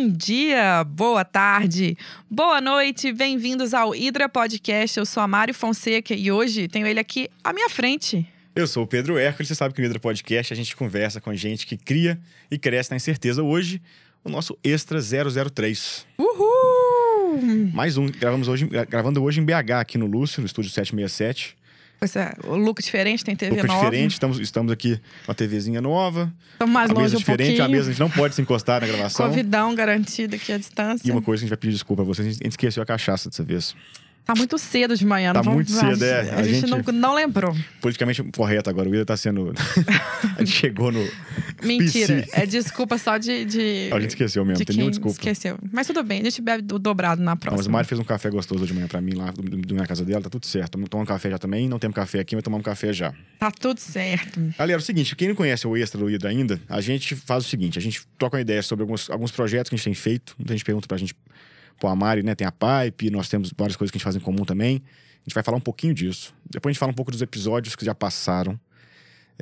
Bom dia, boa tarde, boa noite, bem-vindos ao Hidra Podcast. Eu sou a Mário Fonseca e hoje tenho ele aqui à minha frente. Eu sou o Pedro Hércules, você sabe que no Hidra Podcast a gente conversa com gente que cria e cresce na incerteza. Hoje, o nosso Extra 003. Uhul! Mais um, gravamos hoje, gravando hoje em BH, aqui no Lúcio, no estúdio 767. Pois é, o look diferente, tem TV Look nova. diferente, estamos, estamos aqui com a TVzinha nova. Estamos mais a longe mesa um diferente, pouquinho. a mesa a gente não pode se encostar na gravação. Covidão garantido aqui à distância. E uma coisa que a gente vai pedir desculpa a vocês, a gente esqueceu a cachaça dessa vez. Tá muito cedo de manhã, Tá não vamos- muito cedo, é. A, A gente, gente- não, não lembrou. Politicamente correto agora, o Ida tá sendo... a gente chegou no... Mentira. É desculpa só de. de A gente esqueceu mesmo, de tem nenhuma desculpa. esqueceu. Mas tudo bem, a gente bebe do dobrado na Não, mas próxima. o Mário fez um café gostoso de manhã pra mim lá, do, do, na casa dela, tá tudo certo. Tomamos um café já também, não temos café aqui, mas tomamos café já. Tá tudo certo. Galera, é o seguinte, quem não conhece o Extra do Hidra ainda, a gente faz o seguinte, a gente troca uma ideia sobre alguns, alguns projetos que a gente tem feito, muita gente pergunta pra gente, pô, a Mari, né, tem a Pipe, nós temos várias coisas que a gente faz em comum também, a gente vai falar um pouquinho disso. Depois a gente fala um pouco dos episódios que já passaram,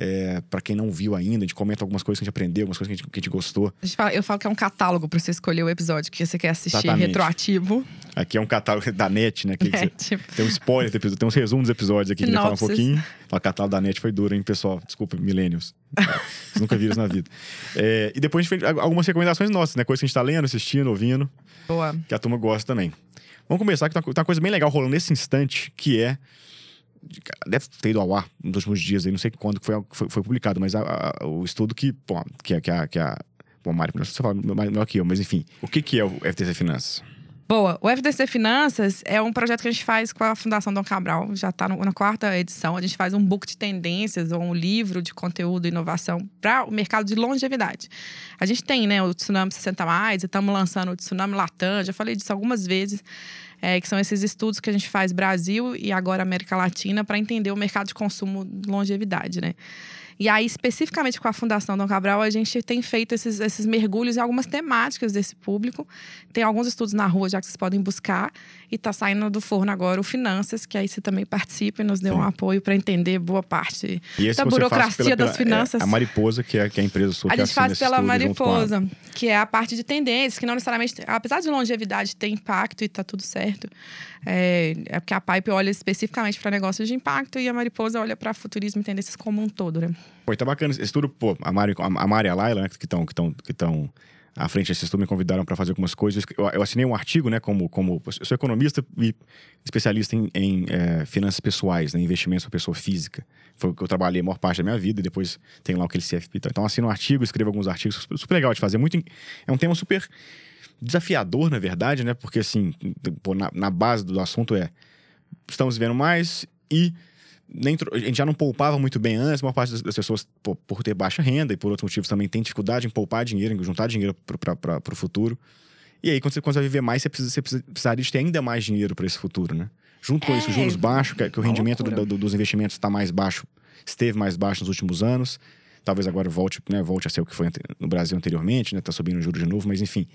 é, para quem não viu ainda, a gente comenta algumas coisas que a gente aprendeu, algumas coisas que a gente, que a gente gostou. A gente fala- eu falo que é um catálogo pra você escolher o episódio que você quer assistir Exatamente. retroativo. Aqui é um catálogo da NET, né, que É, você- tipo, Tem um spoiler do episódio, tem uns resumos dos episódios aqui que a gente vai falar um pouquinho. O catálogo da net foi duro, hein, pessoal? Desculpa, millennials. Vocês nunca viram isso na vida. É, e depois a gente fez algumas recomendações nossas, né? Coisas que a gente tá lendo, assistindo, ouvindo, boa. que a turma gosta também. Vamos começar, que tem uma, tem uma coisa bem legal rolando nesse instante, que é. Deve ter ido ao ar nos últimos dias aí, não sei quando que foi, foi, foi publicado, mas a- a- o estudo que, pô, que, a- que a. Que a Bom, Mário, você fala melhor que eu, mas enfim. O que, que é o FTC Finanças? Boa. O FDC Finanças é um projeto que a gente faz com a Fundação Dom Cabral. Já está na quarta edição. A gente faz um book de tendências ou um livro de conteúdo e inovação para o mercado de longevidade. A gente tem né, o Tsunami 60 Mais, estamos lançando o Tsunami Latam. Já falei disso algumas vezes. é, que são esses estudos que a gente faz Brasil e agora América Latina para entender o mercado de consumo de longevidade, né? E aí, especificamente com a Fundação Dom Cabral, a gente tem feito esses, esses mergulhos em algumas temáticas desse público. Tem alguns estudos na rua já que vocês podem buscar. E está saindo do forno agora o Finanças, que aí você também participa e nos deu um apoio para entender boa parte. Da burocracia das finanças. é, a Mariposa, que é, que é a empresa sua A que gente assina faz pela com a- mariposa, que é a parte de tendências, que não necessariamente, apesar de longevidade ter impacto e tá tudo certo, é, é porque a Pipe olha especificamente para negócios de impacto e a mariposa olha para futurismo e tendências como um todo, né? Pô, tá bacana. Esse estudo, pô, a Mari, a Mari e a Laila, né, que estão que que à frente desse estudo, me convidaram para fazer algumas coisas. Eu, eu assinei um artigo, né, como, como eu sou economista e especialista em, em, eh, finanças pessoais, né, investimentos para pessoa física. Foi o que eu trabalhei a maior parte da minha vida e depois tem lá aquele CFP. Então, eu assino um artigo, escrevo alguns artigos, super, legal de fazer. Muito, é um tema super desafiador, na verdade, né, porque assim, pô, na, na base do assunto é estamos vivendo mais e nem a gente já não poupava muito bem antes, a maior parte das, pessoas, pô, por ter baixa renda e por outros motivos também, tem dificuldade em poupar dinheiro, em juntar dinheiro para o futuro. E aí, quando você, quando você vai viver mais, você, precisa, você precisa- precisaria de ter ainda mais dinheiro para esse futuro, né? Junto com É, isso, juros baixos, que, que o uma rendimento do- do- dos investimentos está mais baixo, esteve mais baixo nos últimos anos. Talvez agora volte, né, volte a ser o que foi no Brasil anteriormente, né? Tá subindo o juros de novo, mas enfim.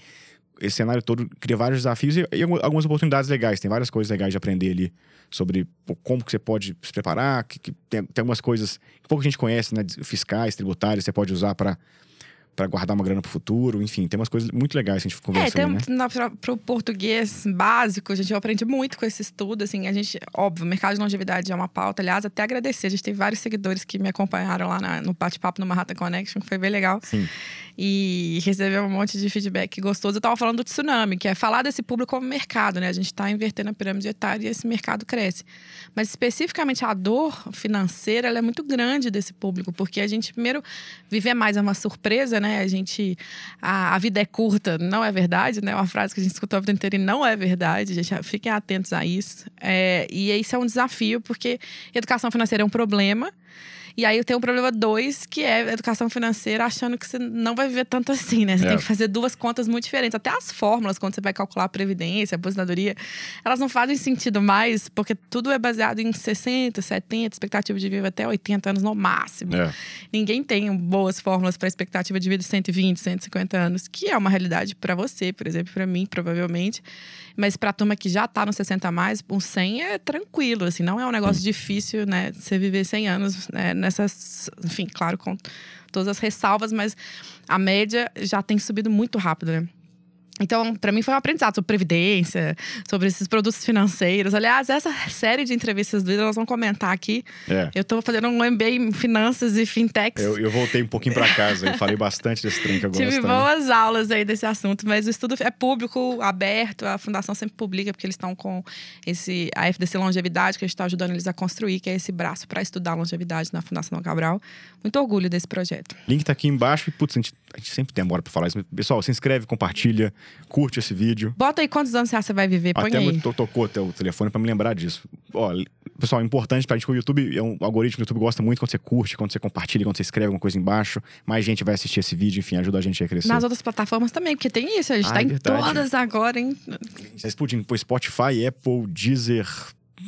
Esse cenário todo cria vários desafios e, e algum- algumas oportunidades legais. Tem várias coisas legais de aprender ali sobre pô, como que você pode se preparar, que, que tem, tem algumas coisas que pouca gente conhece, né? Fiscais, tributárias, você pode usar para para guardar uma grana para o futuro. Enfim, tem umas coisas muito legais que a gente conversa É, tem, né? pro português básico, a gente aprende muito com esse estudo, assim, a gente, óbvio, o mercado de longevidade é uma pauta, aliás, até agradecer, a gente tem vários seguidores que me acompanharam lá na- no bate-papo no Manhattan Connection, que foi bem legal, Sim. e recebeu um monte de feedback gostoso. Eu tava falando do tsunami, que é falar desse público como mercado, né? A gente tá invertendo a pirâmide etária e esse mercado cresce. Mas especificamente a dor financeira, ela é muito grande desse público, porque a gente, primeiro, viver mais é uma surpresa, né? A gente. A, a vida é curta, não é verdade, né? Uma frase que a gente escutou a vida inteira e não é verdade. Gente, fiquem atentos a isso. É, e isso é um desafio, porque educação financeira é um problema. E aí tem o problema dois, que é educação financeira, achando que você não vai viver tanto assim, né? Você É. tem que fazer duas contas muito diferentes. Até as fórmulas, quando você vai calcular a previdência, a aposentadoria, elas não fazem sentido mais, porque tudo é baseado em 60, 70, expectativa de vida até 80 anos no máximo. É. Ninguém tem boas fórmulas para expectativa de vida de 120, 150 anos, que é uma realidade para você, por exemplo, para mim, provavelmente. Mas para a turma que já tá no 60 a mais, um 100 é tranquilo, assim, não é um negócio difícil, né? Você viver 100 anos né, nessas, enfim, claro, com todas as ressalvas, mas a média já tem subido muito rápido, né? Então, para mim foi um aprendizado sobre previdência, sobre esses produtos financeiros. Aliás, essa série de entrevistas do Ida, nós vamos comentar aqui. É. Eu tô fazendo um MBA em finanças e fintechs. Eu, eu voltei um pouquinho para casa, eu falei bastante desse trem que eu gosto Tive também. boas aulas aí desse assunto, mas o estudo é público, aberto, a fundação sempre publica, porque eles estão com esse a FDC Longevidade, que a gente está ajudando eles a construir, que é esse braço para estudar longevidade na Fundação Cabral. Muito orgulho desse projeto. Link tá aqui embaixo e, putz, a gente, a gente sempre demora pra falar isso. Pessoal, se inscreve, compartilha, curte esse vídeo. Bota aí quantos anos você que vai viver, põe Até aí. muito tocou até o telefone pra me lembrar disso. Ó, pessoal, importante pra gente que o YouTube, é um o algoritmo do YouTube gosta muito quando você curte, quando você compartilha, quando você escreve alguma coisa embaixo. Mais gente vai assistir esse vídeo, enfim, ajuda a gente a crescer. Nas outras plataformas também, porque tem isso, a gente Ah, tá é em todas agora, hein? Você explodindo, pô, Spotify, Apple, Deezer,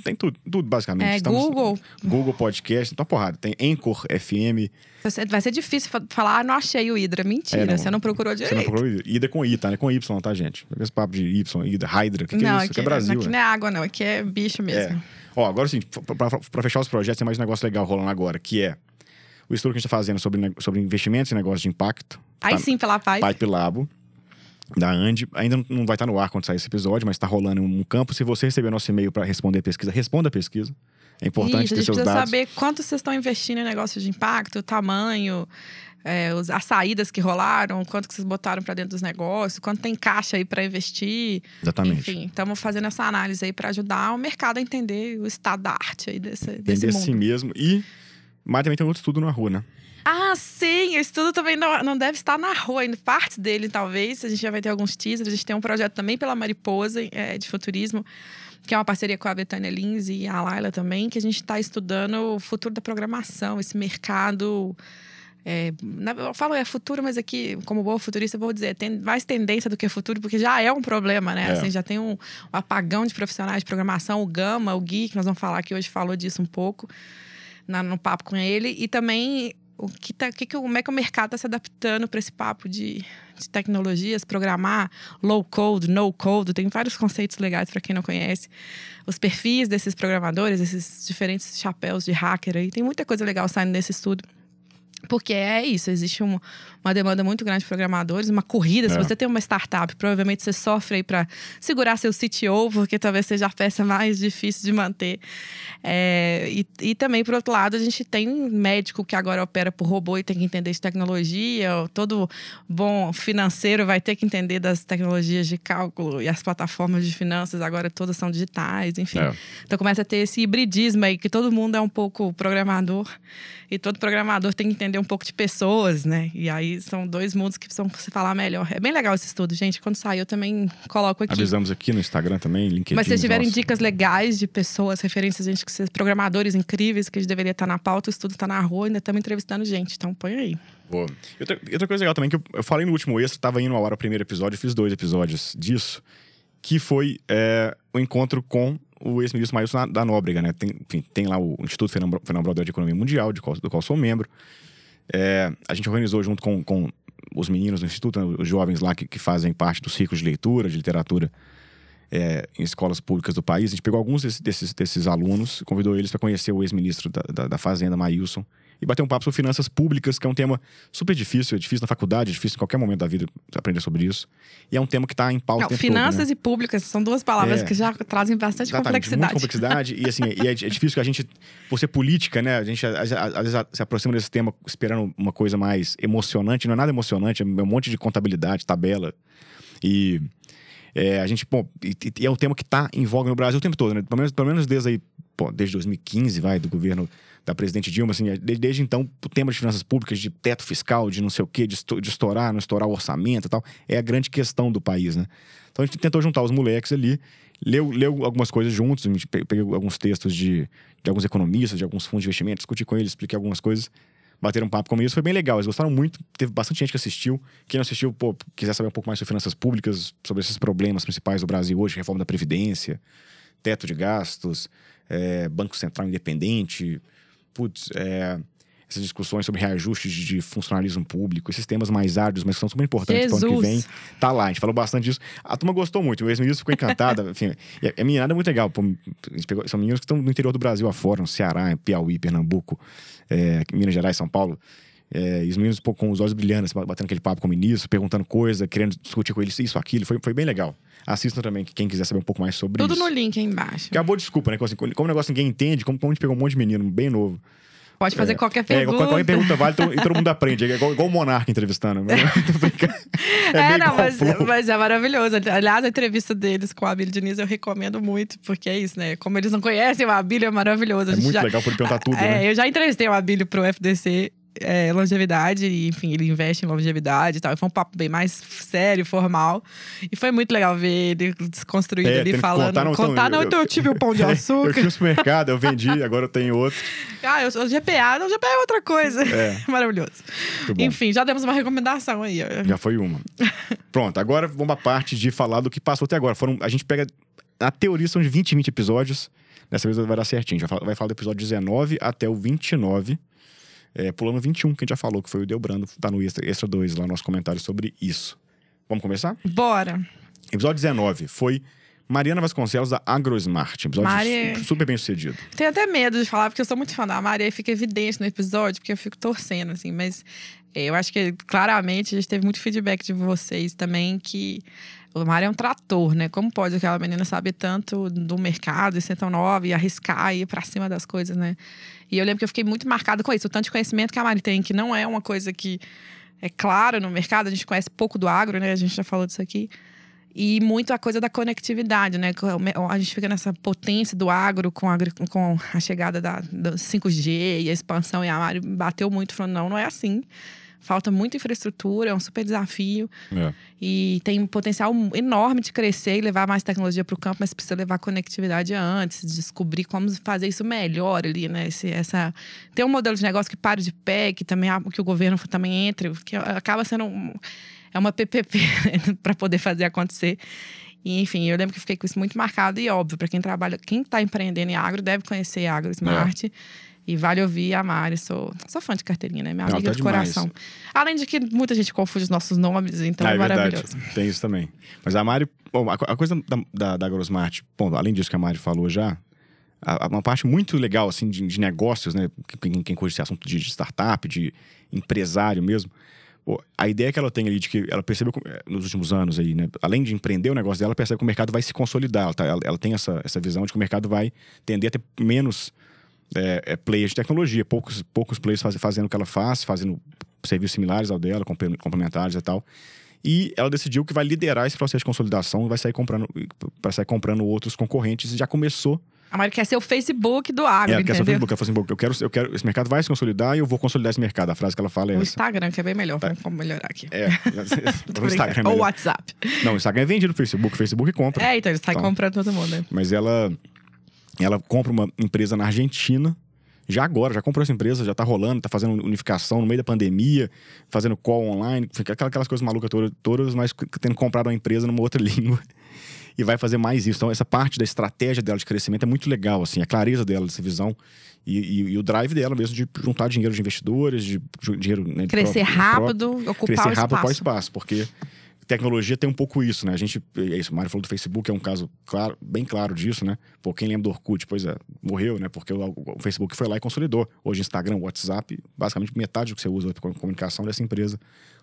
tem tudo, tudo basicamente. É, Estamos- Google. Google Podcast, então porrada. Tem Anchor FM, Você- Vai ser difícil fa- falar, ah, não achei o Hydra. Mentira, É, não. você não procurou você direito. não procurou Ida com I, tá? Não é com Y, tá, gente? Esse papo de Y, Ida, Hydra, o que, que não, é isso? Aqui é aqui, Brasil, aqui né? não é água, não. Aqui é bicho mesmo. Ó, agora sim, pra, pra- pra fechar os projetos, tem mais um negócio legal rolando agora, que é o estudo que a gente tá fazendo sobre, sobre investimentos e negócios de impacto. Aí Tá- sim, pela paz. Pipe Labo, da Andy. Ainda não- vai estar no ar quando sair esse episódio, mas tá rolando um campo. Se você receber nosso e-mail para responder a pesquisa, responda a pesquisa. É importante Isso, a ter gente seus precisa dados. saber quanto vocês estão investindo em negócios de impacto, o tamanho, é, as saídas que rolaram, quanto que vocês botaram para dentro dos negócios, quanto tem caixa aí para investir. Exatamente. Enfim, estamos fazendo essa análise aí para ajudar o mercado a entender o estado da arte aí desse, desse Entender a mundo. si mesmo. E. Mas também tem outro estudo na rua, né? Ah, sim! O estudo também não, não deve estar na rua ainda. Parte dele, talvez. A gente já vai ter alguns teasers. A gente tem um projeto também pela Mariposa, é, de futurismo, que é uma parceria com a Betânia Lins e a Laila também, que a gente está estudando o futuro da programação, esse mercado. é, eu falo é futuro, mas aqui, como boa futurista, eu vou dizer, tem mais tendência do que futuro, porque já é um problema, né? É. Assim, já tem um, um apagão de profissionais de programação, o Gama, o Gui, que nós vamos falar aqui hoje, falou disso um pouco na- no papo com ele. E também o que tá, o que como é que o mercado está se adaptando para esse papo de, de tecnologias, programar low code, no code, tem vários conceitos legais para quem não conhece. Os perfis desses programadores, esses diferentes chapéus de hacker aí, tem muita coisa legal saindo desse estudo. Porque é isso, existe um- uma demanda muito grande de programadores, uma corrida. Se É. você tem uma startup, provavelmente você sofre aí para segurar seu CTO, porque talvez seja a peça mais difícil de manter. É, e, e também, por outro lado, a gente tem um médico que agora opera por robô e tem que entender de tecnologia. Todo bom financeiro vai ter que entender das tecnologias de cálculo e as plataformas de finanças agora todas são digitais, enfim. É. Então começa a ter esse hibridismo aí, que todo mundo é um pouco programador e todo programador tem que entender um pouco de pessoas, né? E aí são dois mundos que precisam se falar melhor. É bem legal esse estudo, gente. Quando sair, eu também coloco aqui. Avisamos aqui no Instagram também, LinkedIn. Mas se vocês tiverem dicas legais de pessoas, referências, gente, que vocês programadores incríveis, que a gente deveria estar na pauta, o estudo tá na rua, ainda estamos entrevistando gente. Então põe aí. Boa. E Outra, outra coisa legal também, que eu, eu falei no último extra, tava indo ao ar o primeiro episódio, eu fiz dois episódios disso, que foi é, o encontro com o ex-ministro Maílson da- Nóbrega, né? Tem, enfim, tem lá o Instituto Fernando Fernando Brodel de Economia Mundial, de qual- do qual sou membro. É, a gente organizou junto com, com os meninos do Instituto, né, os jovens lá que, que fazem parte do ciclo de leitura, de literatura é, em escolas públicas do país. A gente pegou alguns desses, desses, desses alunos, convidou eles para conhecer o ex-ministro da, da, da Fazenda, Maílson, e bater um papo sobre finanças públicas, que é um tema super difícil, é difícil na faculdade, é difícil em qualquer momento da vida aprender sobre isso. E é um tema que está em pauta Não, finanças todo, né? e públicas são duas palavras É. que já trazem bastante complexidade. muita complexidade. e assim, e é, é difícil que a gente, por ser política, né? A gente às vezes se aproxima desse tema esperando uma coisa mais emocionante. Não é nada emocionante, é um monte de contabilidade, tabela. E é, a gente, pô, e, e é um tema que está em voga no Brasil o tempo todo, né? Pelo menos, pelo menos desde aí, pô, desde 2015, vai, do governo da presidente Dilma, assim, desde, então, o tema de finanças públicas, de teto fiscal, de não sei o quê, de, esto- de estourar, não estourar o orçamento e tal, é a grande questão do país, né? Então a gente tentou juntar os moleques ali, leu, leu algumas coisas juntos, peguei alguns textos de, de alguns economistas, de alguns fundos de investimento, discuti com eles, expliquei algumas coisas, bateram um papo comigo, isso foi bem legal, eles gostaram muito, teve bastante gente que assistiu, quem não assistiu, pô, quiser saber um pouco mais sobre finanças públicas, sobre esses problemas principais do Brasil hoje, reforma da Previdência, teto de gastos, é, Banco Central independente, putz, é, essas discussões sobre reajustes de, funcionalismo público, esses temas mais árduos, mas que são super importantes para o ano que vem. Tá lá, a gente falou bastante disso. A turma gostou muito, o ex-ministro ficou encantada. enfim, meninada é muito legal. pô, pegou- são meninos que estão no interior do Brasil afora, no Ceará, Piauí, Pernambuco, é, Minas Gerais, São Paulo. É, e os meninos pô, com os olhos brilhando, assim, batendo aquele papo com o ministro, perguntando coisa, querendo discutir com eles isso, aquilo. Foi, foi bem legal. Assistam também, quem quiser saber um pouco mais sobre Tudo isso. no link aí embaixo. É boa desculpa, né? Como, assim, como o negócio ninguém entende, como, como a gente pegou um monte de menino bem novo. Pode fazer qualquer É, pergunta. qualquer pergunta vale todo- e todo mundo aprende. É igual, igual o Monarca entrevistando. É, É, não, mas, mas é maravilhoso. Aliás, a entrevista deles com o Abílio Diniz eu recomendo muito, porque é isso, né? Como eles não conhecem o Abílio, é maravilhoso. A É muito já- legal poder perguntar tudo, É, né? eu já entrevistei o Abílio pro FDC é, longevidade, e, enfim, ele investe em longevidade e tal. E foi um papo bem mais sério, formal. E foi muito legal ver ele desconstruído É, ali falando. contar, não, então, Contar, não, eu- então eu tive o pão de Eu açúcar. tinha um supermercado, eu vendi, agora eu tenho outro. ah, eu sou GPA. Não, GPA é outra coisa. É. Maravilhoso. Enfim, já demos uma recomendação aí. Já foi uma. Pronto, agora vamos à parte de falar do que passou até agora. Foram, a gente pega. Na teoria são de 20 em 20 episódios. Dessa vez vai dar certinho. Já vai falar do episódio 19 até o 29. É, pulando o 21, que a gente já falou, que foi o Delbrando. Tá no Extra, extra 2 lá, nosso comentário sobre isso. Vamos começar? Bora. Episódio 19 foi Mariana Vasconcelos da AgroSmart. Episódio Mari- su- super bem sucedido. Tenho até medo de falar, porque eu sou muito fã da Mari, aí fica evidente no episódio, porque eu fico torcendo, assim, mas é, eu acho que claramente a gente teve muito feedback de vocês também que o Mari é um trator, né? Como pode aquela menina saber tanto do mercado e ser tão nova e arriscar e ir pra cima das coisas, né? E eu lembro que eu fiquei muito marcada com isso, o tanto de conhecimento que a Mari tem, que não é uma coisa que é claro no mercado, a gente conhece pouco do agro, né? A gente já falou disso aqui. E muito a coisa da conectividade, né? A gente fica nessa potência do agro com a, com a chegada da, do 5G e a expansão. E a Mari bateu muito, falando: não, não é assim. Falta muita infraestrutura, é um super desafio. É. E tem um potencial enorme de crescer e levar mais tecnologia para o campo, mas precisa levar conectividade antes, descobrir como fazer isso melhor ali, né? Esse, essa, ter um modelo de negócio que pare de pé, que também que o governo também entre, que acaba sendo um, é uma PPP para poder fazer acontecer. E, enfim, eu lembro que fiquei com isso muito marcado e óbvio, para quem trabalha, quem está empreendendo em agro deve conhecer a Agro Smart. E vale ouvir a Mari, sou, sou fã de carteirinha, né? Minha Não, amiga tá de demais. coração. Além de que muita gente confunde os nossos nomes, então Ah, é, é verdade. maravilhoso. Tem isso também. Mas a Mari, bom, a, co- a coisa da, da, da AgroSmart, bom, além disso que a Mari falou já, a- a- uma parte muito legal, assim, de, de negócios, né? Quem, quem curte esse assunto de, de startup, de empresário mesmo. a ideia que ela tem ali de que ela percebeu eh, nos últimos anos aí, né? Além de empreender o negócio dela, ela percebe que o mercado vai se consolidar. Ela, tá- ela- ela tem essa, essa visão de que o mercado vai tender a ter menos é, é, players de tecnologia, poucos, poucos players faz- fazendo o que ela faz, fazendo serviços similares ao dela, comple- complementares e tal. E ela decidiu que vai liderar esse processo de consolidação, vai sair comprando, para sair comprando outros concorrentes e já começou. A Mari quer ser o Facebook do agro, ela quer ser o entendeu? Facebook, ela assim, "Bom, eu quero, eu quero, esse mercado vai se consolidar e eu vou consolidar esse mercado. A frase que ela fala é O essa. Instagram, que é bem melhor. Vamos vamos melhorar aqui. É, Tô o Instagram é. Ou o. WhatsApp. Não, o Instagram é vendido no Facebook, o Facebook compra. É, então ele sai Então. comprando todo mundo, né? Mas ela, ela compra uma empresa na Argentina, já agora, já comprou essa empresa, já tá rolando, tá fazendo unificação no meio da pandemia, fazendo call online, aquelas coisas malucas todas, todas mas tendo comprado uma empresa numa outra língua. E vai fazer mais isso. Então, essa parte da estratégia dela de crescimento é muito legal, assim, a clareza dela dessa visão e, e- e o drive dela mesmo de juntar dinheiro de investidores, de, de dinheiro. Né, de Crescer próprio- rápido, ocupar crescer o rápido espaço. qual espaço, porque tecnologia tem um pouco isso, né? A gente, é isso, o Mário falou do Facebook, é um caso claro, bem claro disso, né? Pô, quem lembra do Orkut, pois é, morreu, né? Porque o, o Facebook foi lá e consolidou. Hoje, Instagram, WhatsApp, basicamente metade do que você usa para comunicação dessa empresa.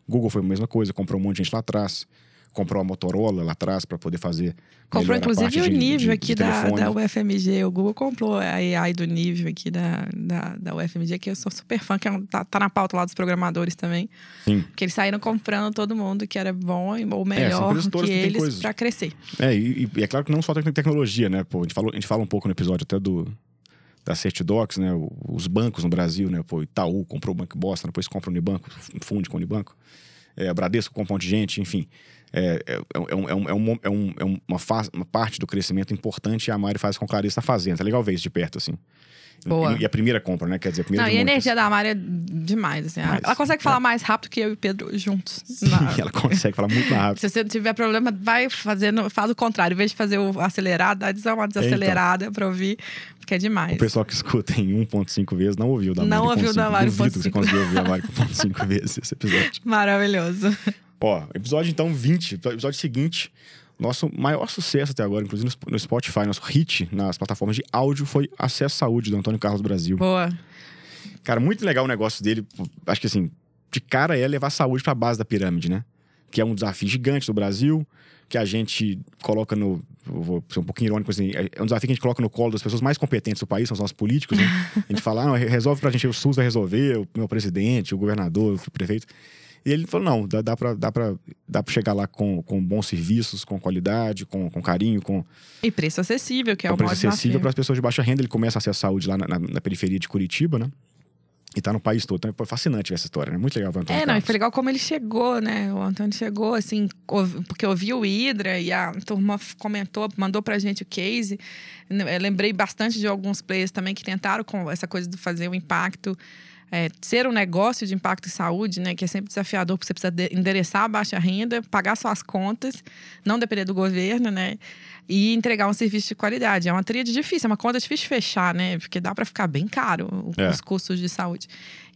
Google foi a mesma coisa, comprou um monte de gente lá atrás. Comprou a Motorola lá atrás para poder fazer. Comprou, inclusive, o de- nível de- aqui de da, da UFMG. O Google comprou a AI do nível aqui da, da, da UFMG, que eu sou super fã, que é um- tá, tá na pauta lá dos programadores também. Sim. Que eles saíram comprando todo mundo que era bom ou são melhor todas que eles para crescer. É, e, e é claro que não só tec- tecnologia, né? Pô, a, gente falou, a gente fala um pouco no episódio até do da Certidocs, né? Os bancos no Brasil, né? Pô, Itaú comprou o Banco Boston, depois compra o Unibanco, funde com o Unibanco. É, Bradesco compra um monte de gente, enfim. É, é, é, um- é, um- é, um- é, um- é uma, fa- uma parte do crescimento importante e a Mari faz com clareza está fazendo. É legal ver isso de perto, assim. Boa. E, e a primeira compra, né? Quer dizer, a primeira Não, e a muitas. energia da Mari é demais. Assim. Demais. Ela consegue falar mais rápido que eu e o Pedro juntos. Na- Ela consegue falar muito mais rápido. Se você tiver problema, vai fazendo, faz o contrário. Em vez de fazer o acelerado, dá então. uma desacelerada pra ouvir, porque é demais. O pessoal que escuta em 1.5 vezes não ouviu o da Não Mari com ouviu da. Mari Duvido que você conseguiu ouvir a Mari com 1.5 vezes esse episódio. Maravilhoso. Ó, episódio então 20, episódio seguinte. Nosso maior sucesso até agora, inclusive no- Spotify, nosso hit nas plataformas de áudio foi Acesso Saúde, do Antônio Carlos Brasil. Boa. Cara, muito legal o negócio dele. Acho que assim, de cara é levar a saúde pra base da pirâmide, né? Que é um desafio gigante do Brasil, que a gente coloca no. Vou ser um pouquinho irônico assim, é um desafio que a gente coloca no colo das pessoas mais competentes do país, são os nossos políticos, né? A gente fala, ah, não, resolve pra gente, o SUS vai resolver, o meu presidente, o governador, o prefeito. E ele falou: não, dá, dá para dá pra, dá pra chegar lá com, com bons serviços, com qualidade, com, com carinho, com. E preço acessível, que é o preço acessível para as pessoas de baixa renda. Ele começa a acessar saúde lá na, na, na periferia de Curitiba, né? E tá no país todo. Então foi fascinante ver essa história, né? Muito legal o Antônio É, não, e foi legal como ele chegou, né? O Antônio chegou, assim, porque eu vi o Hidra e a turma comentou, mandou pra gente o case. Eu lembrei bastante de alguns players também que tentaram com essa coisa de fazer o impacto é, ser um negócio de impacto em saúde, né, que é sempre desafiador, porque você precisa de, endereçar a baixa renda, pagar suas contas, não depender do governo, né, e entregar um serviço de qualidade. É uma tríade difícil, é uma conta difícil de fechar, né, porque dá para ficar bem caro é. os custos de saúde.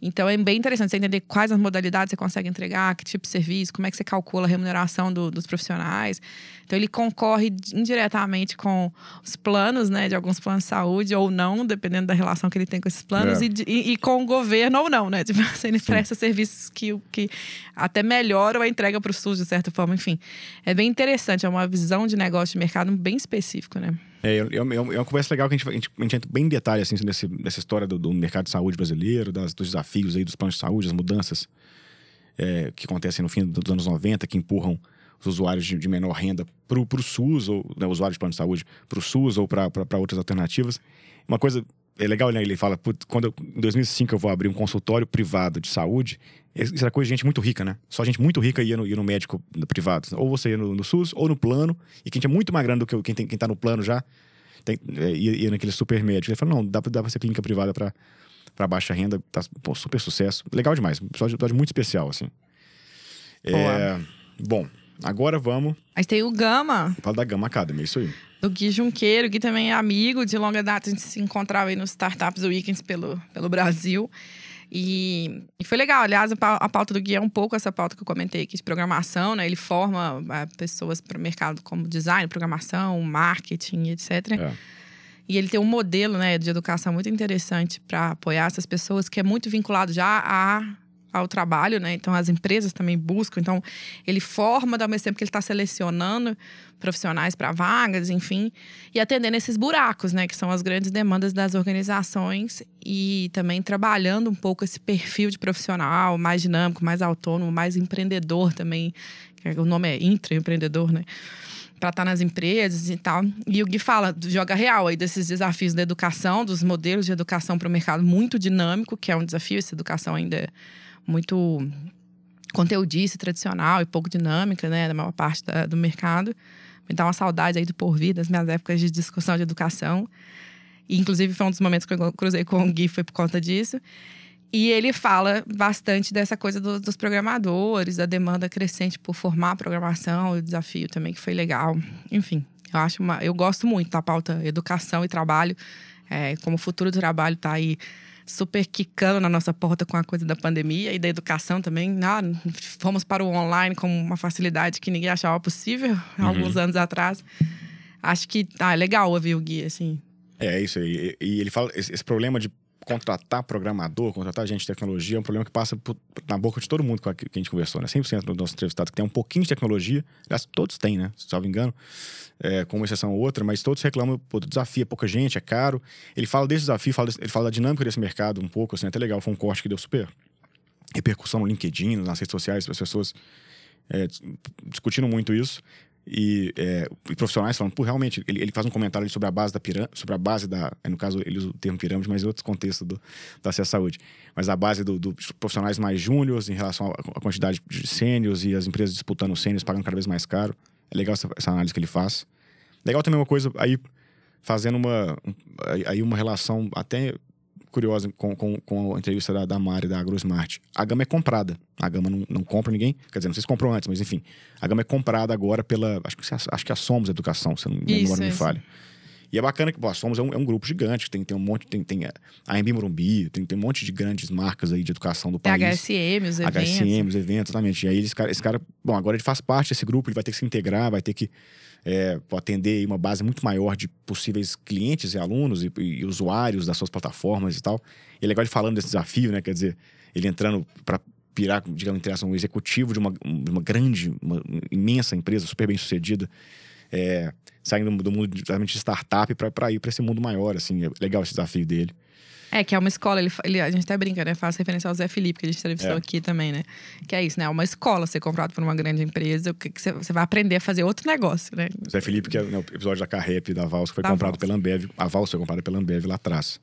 Então é bem interessante você entender quais as modalidades você consegue entregar, que tipo de serviço, como é que você calcula a remuneração do, dos profissionais. Então ele concorre indiretamente com os planos, né, de alguns planos de saúde ou não, dependendo da relação que ele tem com esses planos, é. e, e, e, com o governo ou não, né? Tipo, ele Sim. presta serviços que, que até melhoram a entrega para o SUS, de certa forma. Enfim, é bem interessante, é uma visão de negócio de mercado bem específico, né? É, é, é, uma conversa legal que a gente, a gente, a gente entra bem em detalhe assim, nesse, nessa história do, do, mercado de saúde brasileiro, das, dos desafios aí dos planos de saúde, as mudanças é, que acontecem no fim dos anos 90, que empurram os usuários de, de menor renda para o SUS, ou né, usuários de plano de saúde para o SUS ou para outras alternativas. Uma coisa é legal, né? Ele fala, quando eu, em 2005 eu vou abrir um consultório privado de saúde, isso era coisa de gente muito rica, né? Só gente muito rica ia no, ia no médico privado. Ou você ia no, no, SUS ou no plano, e quem tinha muito mais grana do que quem, tem, quem tá no plano já, tem, é, ia, ia naquele super médico. Ele falou, não, dá pra, dá pra ser clínica privada para para baixa renda, tá pô, super sucesso. Legal demais, um episódio, muito especial, assim. É, bom, agora vamos. Aí tem o Gama. Fala da Gama Academy, é isso aí do Gui Junqueiro, que também é amigo de longa data. A gente se encontrava aí nos Startups Weekends pelo, pelo Brasil. E, e, foi legal. Aliás, a pauta do Gui é um pouco essa pauta que eu comentei aqui de programação, né? Ele forma é, pessoas para o mercado como design, programação, marketing, etc. É. E ele tem um modelo né, de educação muito interessante para apoiar essas pessoas, que é muito vinculado já a ao trabalho, né? Então as empresas também buscam. Então ele forma, ao mesmo tempo que ele está selecionando profissionais para vagas, enfim, e atendendo esses buracos, né? Que são as grandes demandas das organizações e também trabalhando um pouco esse perfil de profissional mais dinâmico, mais autônomo, mais empreendedor também. O nome é intraempreendedor, né? para estar tá nas empresas e tal. E o Gui fala, joga real aí desses desafios da educação, dos modelos de educação para o mercado muito dinâmico, que é um desafio, essa educação ainda é muito conteudista, tradicional e pouco dinâmica, né, da maior parte da, do mercado. Me dá uma saudade aí do porvir, das minhas épocas de discussão de educação. E, inclusive, foi um dos momentos que eu cruzei com o Gui, foi por conta disso. E ele fala bastante dessa coisa do, dos programadores, da demanda crescente por formar programação, o desafio também, que foi legal. Enfim, eu acho uma, eu gosto muito da pauta educação e trabalho. É, como o futuro do trabalho está aí super quicando na nossa porta com a coisa da pandemia e da educação também. Ah, fomos para o online com uma facilidade que ninguém achava possível uhum. alguns anos atrás. Acho que ah, é legal ouvir o Gui, assim. É, isso aí. E, ele fala esse, esse problema de contratar programador, contratar gente de tecnologia é um problema que passa por, na boca de todo mundo que a gente conversou, né? 100% dos nossos entrevistados que tem um pouquinho de tecnologia, todos têm, né? Se não me engano, é, com uma exceção ou outra, mas todos reclamam pô, desafio, é pouca gente, é caro. Ele fala desse desafio, fala ele fala da dinâmica desse mercado um pouco, assim, é até legal, foi um corte que deu super repercussão no LinkedIn, nas redes sociais, as pessoas é, discutindo muito isso e, é, profissionais falando, pô, realmente, ele, ele, faz um comentário sobre a base da pirâmide, sobre a base da, no caso ele usa o termo pirâmide, mas em outros contextos do, do acesso à saúde, mas a base dos do profissionais mais júniores em relação à quantidade de sênios e as empresas disputando sênios pagando cada vez mais caro. É legal essa, essa, análise que ele faz. Legal também uma coisa aí, fazendo uma, aí uma relação até curiosa com, com, com a entrevista da, da Mari, da AgroSmart. A Gama é comprada. A Gama não, não compra ninguém. Quer dizer, não sei se comprou antes, mas enfim. A Gama é comprada agora pela. Acho que, acho que a Somos Educação, se não, isso, não me falha. E é bacana que pô, a Somos é um, é um grupo gigante, tem, tem um monte, tem, tem a MB Morumbi, tem, tem um monte de grandes marcas aí de educação do país. HSM, os eventos. HSM, os eventos, exatamente. E aí esse cara, esse cara, bom, agora ele faz parte desse grupo, ele vai ter que se integrar, vai ter que é, atender uma base muito maior de possíveis clientes e alunos e, e, usuários das suas plataformas e tal. E é legal ele falando desse desafio, né? Quer dizer, ele entrando para pirar, digamos, entre um executivo de uma, uma grande, uma imensa empresa, super bem sucedida, é, saindo do mundo de startup para ir para esse mundo maior, assim. É legal esse desafio dele. É, que é uma escola, ele, ele, a gente até brinca, né? Faz referência ao Zé Felipe, que a gente entrevistou é. aqui também, né? Que é isso, né? É uma escola ser comprado por uma grande empresa, que, você, você vai aprender a fazer outro negócio, né? Zé Felipe, que é né, o episódio da Carrep da Vals, que foi da comprado Vals. pela Ambev. A Vals foi comprada pela Ambev lá atrás.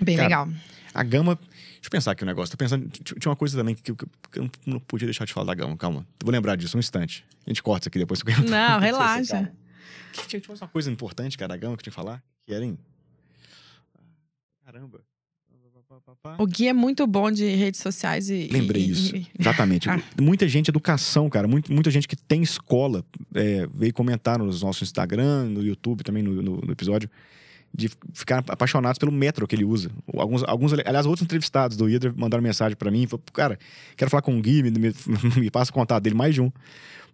Bem Cara, legal. A Gama Deixa eu pensar aqui um negócio. Tô pensando. Tinha uma coisa também que, que, eu não podia deixar de falar da Gama. Calma. Vou lembrar disso um instante. A gente corta isso aqui depois. Não, relaxa. Tinha, tinha uma coisa importante, cara, da Gama que eu tinha que falar. Que era em. Caramba. O Gui é muito bom de redes sociais e. Lembrei e, isso. E... Exatamente. ah. Muita gente, educação, cara. Muito, muita gente que tem escola é, veio comentar nos nossos Instagram, no YouTube, também no, no, no episódio de ficar apaixonados pelo metro que ele usa. Alguns, alguns aliás, outros entrevistados do Hydra mandaram mensagem para mim, falaram, cara, quero falar com o Gui, me, me, me passa o contato dele, mais de um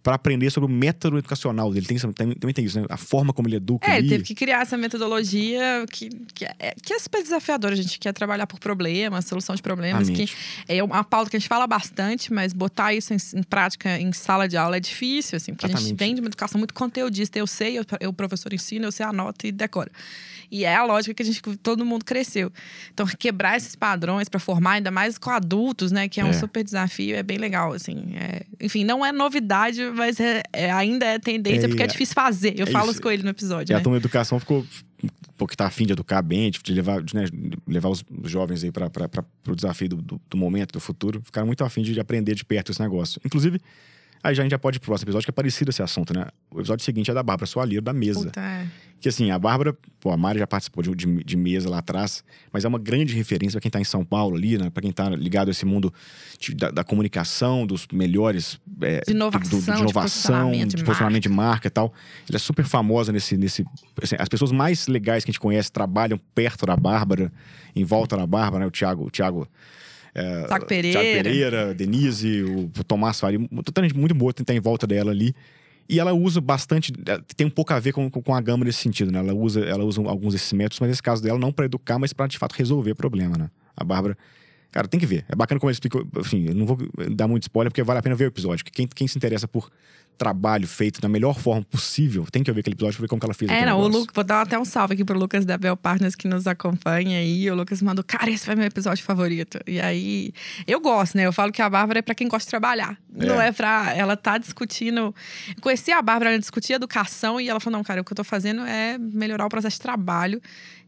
para aprender sobre o método educacional dele. Tem, também, também tem isso, né? A forma como ele educa. É, ele teve que criar essa metodologia que, que, é, que é super desafiadora. A gente quer trabalhar por problemas, solução de problemas. Que é uma pauta que a gente fala bastante, mas botar isso em, em prática em sala de aula é difícil, assim, porque Exatamente. a gente vem de uma educação muito conteudista. Eu sei, eu, eu professor ensino, eu sei, anota e decora. E é a lógica que a gente todo mundo cresceu. Então, quebrar esses padrões para formar ainda mais com adultos, né, que é um é. super desafio, é bem legal, assim. É, enfim, não é novidade, mas é, é ainda é tendência, porque é, é difícil fazer. Eu falo isso com ele no episódio. E né? a turma educação ficou porque tá afim de educar bem, de levar, de, né, levar os jovens aí para o desafio do, do, do, momento, do futuro, ficaram muito afim de aprender de perto esse negócio. Inclusive, Aí já, a gente já pode ir pro próximo episódio, que é parecido esse assunto, né? O episódio seguinte é da Bárbara Soalheiro, da mesa. Puta, é. Que assim, a Bárbara, pô, a Mari já participou de, de, de, mesa lá atrás, mas é uma grande referência para quem tá em São Paulo ali, né? Pra quem tá ligado a esse mundo de, da, da, comunicação, dos melhores. É, de inovação, do, de, inovação, de, de posicionamento de marca e tal. Ela é super famosa nesse. nesse assim, as pessoas mais legais que a gente conhece trabalham perto da Bárbara, em volta da Bárbara, né? O Thiago. O Thiago é, Tiago Pereira. Tiago Pereira, Denise, o, o Tomás Faria, toda gente muito boa tem em volta dela ali. E ela usa bastante, é, tem um pouco a ver com, com a gama nesse sentido, né? Ela usa, ela usa alguns desses métodos, mas nesse caso dela, não para educar, mas para de fato resolver problema, né? A Bárbara. Cara, tem que ver. É bacana como ele explica. Enfim, eu não vou dar muito spoiler, porque vale a pena ver o episódio. Quem, quem se interessa por trabalho feito da melhor forma possível. Tem que ver aquele episódio pra ver como ela fez. É, não, o Lucas, vou dar até um salve aqui pro Lucas da Bel Partners que nos acompanha aí. O Lucas mandou, cara, esse foi meu episódio favorito. E aí, eu gosto, né? Eu falo que a Bárbara é pra quem gosta de trabalhar. É. Não é pra. Ela tá discutindo. Eu conheci a Bárbara, ela discutia educação e ela falou: não, cara, o que eu tô fazendo é melhorar o processo de trabalho.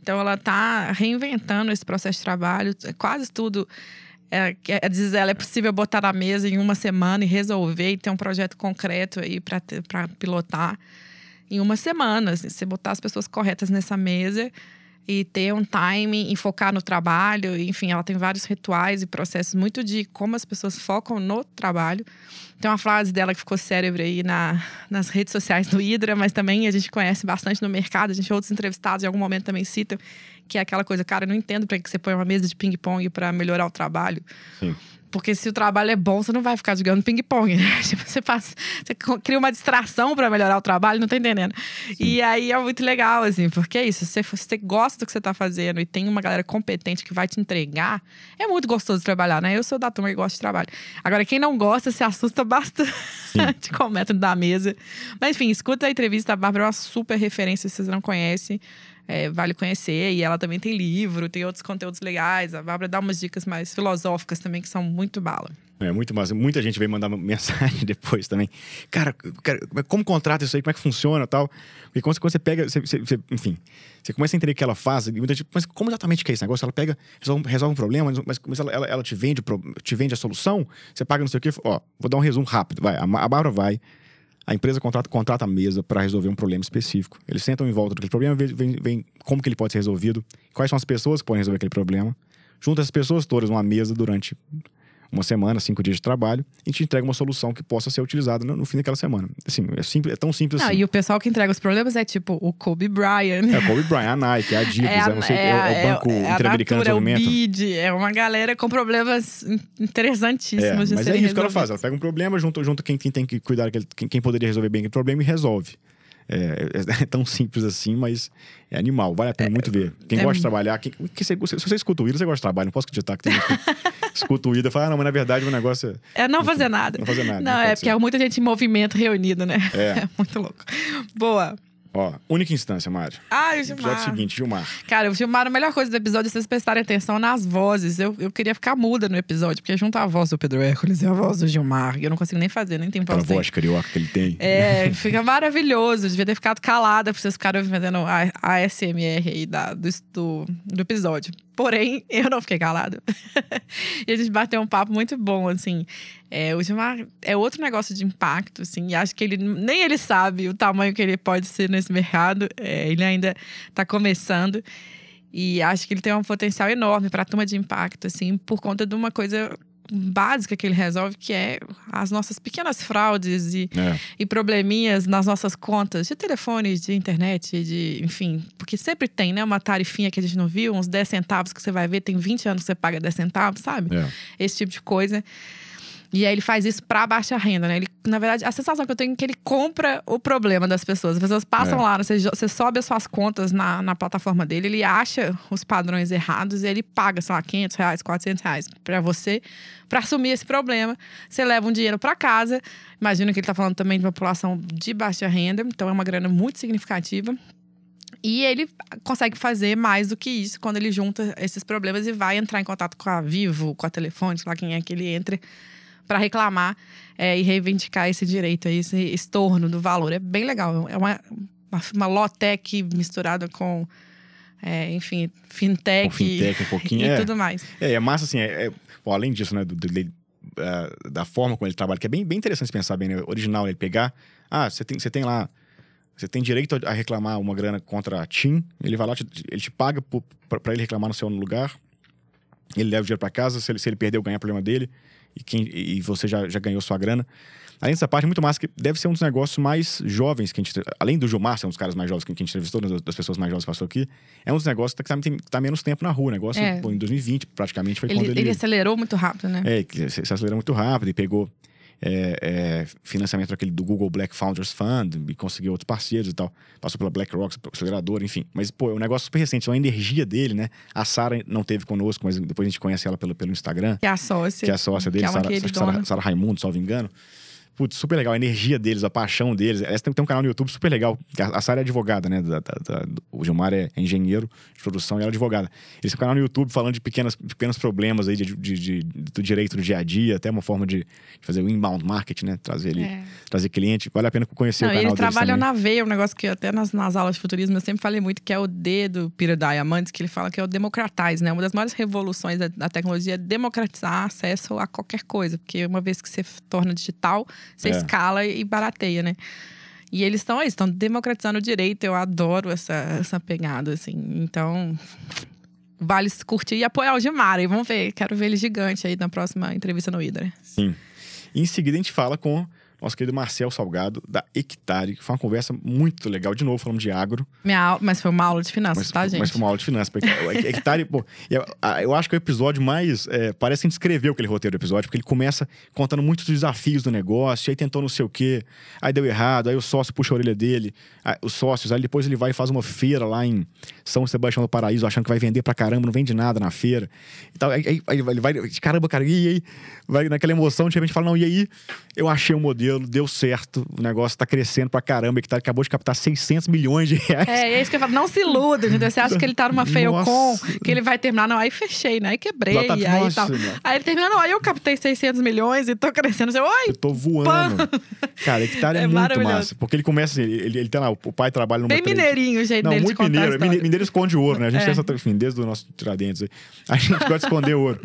Então, ela tá reinventando esse processo de trabalho. Quase tudo é, é, diz ela, é possível botar na mesa em uma semana e resolver e ter um projeto concreto aí para pilotar em uma semana. Assim, você botar as pessoas corretas nessa mesa e ter um time e focar no trabalho. Enfim, ela tem vários rituais e processos muito de como as pessoas focam no trabalho. Tem uma frase dela que ficou cérebro aí na, nas redes sociais do Hydra, mas também a gente conhece bastante no mercado. A gente, outros entrevistados, em algum momento também citam que é aquela coisa, cara, eu não entendo para que você põe uma mesa de ping-pong para melhorar o trabalho. Sim. Porque se o trabalho é bom, você não vai ficar jogando ping-pong, né? Tipo, você, faz, você cria uma distração para melhorar o trabalho, não tá entendendo. Sim. E aí é muito legal, assim, porque é isso. Se você gosta do que você tá fazendo e tem uma galera competente que vai te entregar, é muito gostoso trabalhar, né? Eu sou da turma que gosta de trabalho. Agora, quem não gosta se assusta bastante com o método da mesa. Mas enfim, escuta a entrevista. A Bárbara é uma super referência, se vocês não conhecem é, vale conhecer. E ela também tem livro, tem outros conteúdos legais. A Bárbara dá umas dicas mais filosóficas também, que são muito bala. É muito massa. Muita gente veio mandar mensagem depois também. Cara, cara como contrata isso aí? Como é que funciona tal? Porque quando você pega, você, você, enfim, você começa a entender o que ela faz, e muita gente, mas como exatamente que é esse negócio? Ela pega, resolve, resolve um problema, mas, mas ela, ela, ela, te, vende, te vende a solução, você paga não sei o quê. Ó, vou dar um resumo rápido. Vai, a, a Bárbara vai, a empresa contrata, contrata a mesa para resolver um problema específico. Eles sentam em volta daquele problema, vem, vem como que ele pode ser resolvido, quais são as pessoas que podem resolver aquele problema. Junta as pessoas todas numa mesa durante uma semana, cinco dias de trabalho, e te entrega uma solução que possa ser utilizada no, no fim daquela semana. Assim, é, simples, é tão simples não, assim. E o pessoal que entrega os problemas é tipo o Kobe Bryant. É o Kobe Bryant, a Nike, a Adidas, é, a, é, sei, é, é, o Banco é, Interamericano de Desenvolvimento. É o BID, é uma galera com problemas interessantíssimos é, Mas é isso que ela faz, ela pega um problema, junto, junto quem, quem tem que cuidar, quem, quem poderia resolver bem aquele problema e resolve. É, é- é tão simples assim, mas é animal. Vale a pena muito ver. Quem é gosta de trabalhar, quem, que você, se você escuta o Ida, você gosta de trabalho. Não posso acreditar que tem escuta o Ida e fala, ah, não, mas na verdade o negócio é. É não fazer nada. Não fazer nada, Não, não é porque é muita gente em movimento reunido, né? É. É muito louco. Boa. Ó, única instância, Mário. Ai, o Episódio Gilmar. seguinte, Gilmar. Cara, o Gilmar, a melhor coisa do episódio é vocês prestarem atenção nas vozes. Eu, eu queria ficar muda no episódio, porque junto a voz do Pedro Hércules e a voz do Gilmar, eu não consigo nem fazer, nem tem voz dele. voz carioca que ele tem. É, fica maravilhoso. Devia ter ficado calada pra vocês ficarem fazendo a, a ASMR aí da, do, do, do episódio. Porém, eu não fiquei calada. e a gente bateu um papo muito bom, assim. É, o Gilmar é outro negócio de impacto, assim. E acho que ele nem ele sabe o tamanho que ele pode ser nesse mercado. É, ele ainda tá começando. E acho que ele tem um potencial enorme para a turma de impacto, assim, por conta de uma coisa básica que ele resolve, que é as nossas pequenas fraudes e É. e probleminhas nas nossas contas de telefone, de internet, de, enfim, porque sempre tem, né, uma tarifinha que a gente não viu, uns 10 centavos que você vai ver, tem 20 anos que você paga 10 centavos, sabe? É. Esse tipo de coisa. E aí ele faz isso pra baixa renda, né? Ele, na verdade, a sensação que eu tenho é que ele compra o problema das pessoas. As pessoas passam É. lá, você, você sobe as suas contas na, na plataforma dele, ele acha os padrões errados e ele paga, sei lá, 500 reais, 400 reais pra você, pra assumir esse problema. Você leva um dinheiro pra casa. Imagino que ele tá falando também de uma população de baixa renda, então é uma grana muito significativa. E ele consegue fazer mais do que isso quando ele junta esses problemas e vai entrar em contato com a Vivo, com a Telefone, sei lá quem é que ele entre, para reclamar é, e reivindicar esse direito esse estorno do valor. É bem legal. É uma, uma, uma Lotec misturada com, é, enfim, fintech, Com fintech um pouquinho. e é. tudo mais. É, é massa assim, é, é- pô, além disso, né, do, do- dele, ah, da forma como ele trabalha, que é bem, bem interessante pensar bem, né, original, ele pegar, ah, você tem, você tem lá, você tem direito a reclamar uma grana contra a TIM, ele vai lá, te- ele te paga pra ele reclamar no seu lugar, ele leva o dinheiro pra casa, se ele, se ele ganhar, é problema dele, e, quem, e você já, já ganhou sua grana. Além dessa parte, muito massa, que deve ser um dos negócios mais jovens que a gente. Além do Gilmar ser um dos caras mais jovens que a gente entrevistou, das pessoas mais jovens que passou aqui, é um dos negócios que tá, que tá menos tempo na rua. O negócio, É. pô, em 2020, praticamente, foi Ele, quando ele. ele acelerou muito rápido, né? É, se acelerou muito rápido e pegou é, é, financiamento daquele do Google Black Founders Fund e conseguiu outros parceiros e tal. Passou pela BlackRock, acelerador, enfim. Mas, pô, é um negócio super recente, é uma energia dele, né? A Sara não teve conosco, mas depois a gente conhece ela pelo, pelo Instagram, Que é a sócia. que é a sócia dele, que é Sara, Sara Raimundo, salvo engano. Putz, super legal, a energia deles, a paixão deles. Essa tem, tem um canal no YouTube super legal. A, a Sara é advogada, né? Da- da- da- o Gilmar é engenheiro de produção e ela é advogada. Eles têm um canal no YouTube falando de pequenas, pequenos problemas aí de, de- de- do direito do dia a dia, até uma forma de, fazer o inbound marketing, né? Trazer ele, É. trazer cliente. Vale a pena conhecer Não, o canal eles trabalham na veia, um negócio que até nas, nas aulas de futurismo eu sempre falei muito, que é o D do Peter Diamandis, que ele fala que é o democratize, né? Uma das maiores revoluções da, da tecnologia é democratizar acesso a qualquer coisa, porque uma vez que você torna digital, você É. escala e barateia, né? E eles estão aí, estão democratizando o direito. Eu adoro essa, essa pegada, assim. Então, vale curtir e apoiar o Gilmar. E vamos ver, quero ver ele gigante aí na próxima entrevista no Hidra. Sim. E em seguida a gente fala com nosso querido Marcel Salgado, da Hectare, que foi uma conversa muito legal. De novo, falamos de agro. Minha, au- mas foi uma aula de finanças, Mas, tá, gente? mas foi uma aula de finanças. Hectare, pô, eu, eu acho que é o episódio mais. é, parece que a gente escreveu aquele roteiro do episódio, porque ele começa contando muitos desafios do negócio, aí tentou não sei o quê, aí deu errado, aí o sócio puxa a orelha dele, aí os sócios, aí depois ele vai e faz uma feira lá em São Sebastião do Paraíso, achando que vai vender pra caramba, não vende nada na feira. E tal. Aí, aí- ele vai, caramba, cara, e aí? Vai naquela emoção, de repente fala, não, e aí? Eu achei o modelo, deu certo, o negócio tá crescendo pra caramba, hectare acabou de captar 600 milhões de reais. É, é isso que eu falo, não se iluda, entendeu? Você acha que ele tá numa Nossa. que ele vai terminar, não, aí fechei, né? Aí quebrei, Exatamente. aí Nossa, tal. mano. Aí ele termina, não, aí eu captei 600 milhões e tô crescendo. Você, oi! Eu tô voando. Cara, hectare é, É muito massa. Porque ele começa, ele, ele, ele tem lá, o pai trabalha numa Bem trade- mineirinho o jeito Não, dele muito mineiro. história. Mine- Mineiro esconde ouro, né? A gente É. tem essa, enfim, desde o nosso Tiradentes aí. A gente gosta de esconder ouro.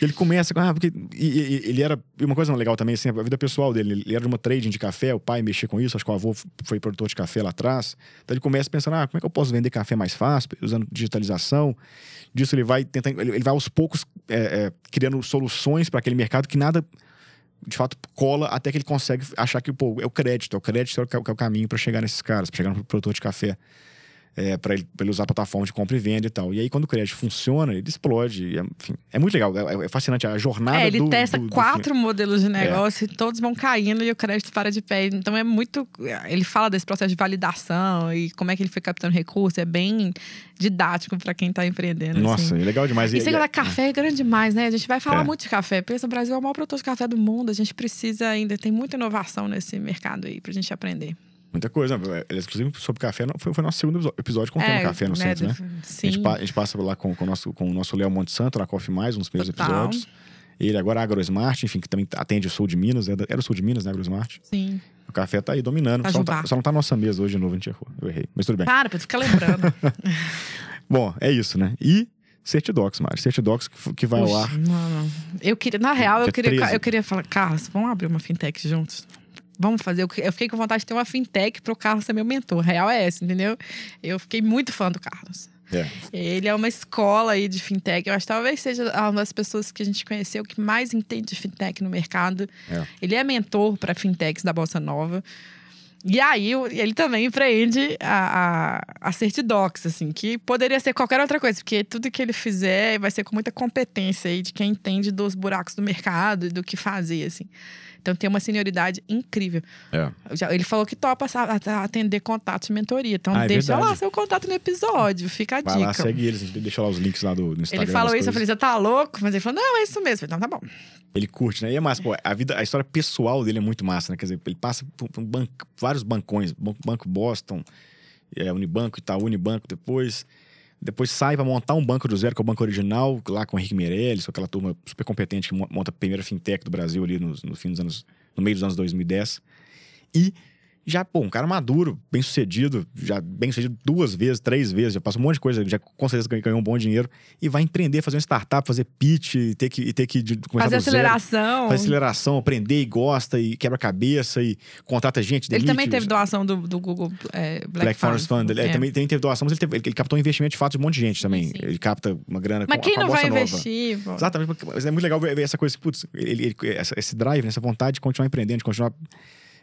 Ele começa com, ah, porque e- e- ele era, uma coisa legal também, assim, a vida pessoal dele, ele era de uma trading de café, o pai mexia com isso, acho que o avô foi produtor de café lá atrás. Então ele começa pensando, ah, como é que eu posso vender café mais fácil, usando digitalização. Disso ele vai tentando, ele, vai aos poucos é, é, criando soluções para aquele mercado que nada de fato cola até que ele consegue achar que pô, é o crédito, é o crédito é o, que é o caminho para chegar nesses caras, para chegar no produtor de café. É, para ele, pra ele usar a plataforma de compra e venda e tal. E aí, quando o crédito funciona, ele explode. E é, enfim, é muito legal. É, é fascinante a jornada É, ele do, testa do- do quatro filme. modelos de negócio e todos vão caindo e o crédito para de pé. Então é muito. Ele fala desse processo de validação e como é que ele foi captando recurso. É bem didático para quem tá empreendendo. Nossa, assim. é legal demais. E sem e- contar, café é grande demais, né? A gente vai falar É. muito de café. Pensa, o Brasil é o maior produtor de café do mundo. A gente precisa ainda, tem muita inovação nesse mercado aí pra gente aprender. Muita coisa. É, Inclusive, sobre café, foi, foi nosso segundo episódio com o tema café no centro, né? A Sim. gente, pa- a gente passa lá com, com o nosso, com o nosso Léo Monte Santo, na Coffee Mais, um dos primeiros Total. episódios. Ele agora é AgroSmart, enfim, que também atende o sul de Minas. Era era o sul de Minas, né, AgroSmart. Sim. O café tá aí dominando. Tá Só não tá, só não tá na nossa mesa hoje de novo, a gente errou. Eu errei. Mas tudo bem. Para, Pedro, fica lembrando. Bom, é isso, né? E Certidocs, Mari. Certidocs que, vai ao Poxa, ar. Mano, eu queria, na real, eu queria, 13. eu queria falar, Carlos, vamos abrir uma fintech juntos. Vamos fazer. Eu fiquei com vontade de ter uma fintech pro Carlos ser meu mentor. Real é essa, entendeu? Eu fiquei muito fã do Carlos. É. Ele é uma escola aí de fintech. Eu acho que talvez seja uma das pessoas que a gente conheceu que mais entende de fintech no mercado. É. Ele é mentor para fintechs da Bolsa Nova. E aí, o- ele também empreende a, a, a Certidocs, assim, que poderia ser qualquer outra coisa, porque tudo que ele fizer vai ser com muita competência aí de quem entende dos buracos do mercado e do que fazer, assim. Então tem uma senioridade incrível. É. Já- Ele falou que topa atender contatos de mentoria. Então Ah, é deixa lá seu contato no episódio, fica a Vai dica. lá, segue eles. Deixa lá os links lá do, no Instagram. Ele falou isso, eu falei, coisas. você tá louco? Mas ele falou, não, é isso mesmo. Então tá bom. Ele curte, né? E é massa, pô, a vida, a história pessoal dele é muito massa, né? Quer dizer, ele passa por, por banco- vários bancões, Banco, Banco Boston, é, Unibanco, Itaú, Unibanco depois. Depois sai pra montar um banco do zero, que é o banco original, lá com o Henrique Meirelles, com aquela turma super competente que mo- monta a primeira fintech do Brasil ali no, no fim dos anos, no meio dos anos 2010. E já, pô, um cara maduro, bem sucedido, já bem sucedido duas vezes, três vezes, já passou um monte de coisa, já com certeza ganhou- um bom dinheiro, e vai empreender, fazer uma startup, fazer pitch, e ter que, e ter que começar Fazer do zero. aceleração. Faz aceleração, aprender e gosta, e quebra cabeça, e contrata gente. Ele demite, também teve doação do, do Google é, Black, Black Forest Fund. Ele, É. também, também teve doação, mas ele, teve- ele- ele captou investimento de fato de um monte de gente também. Sim. Ele capta uma grana Mas com, quem com a não vai Nova. investir? pô? Exatamente, mas é muito legal ver, ver essa coisa, putz, ele, esse drive, né, essa vontade de continuar empreendendo, de continuar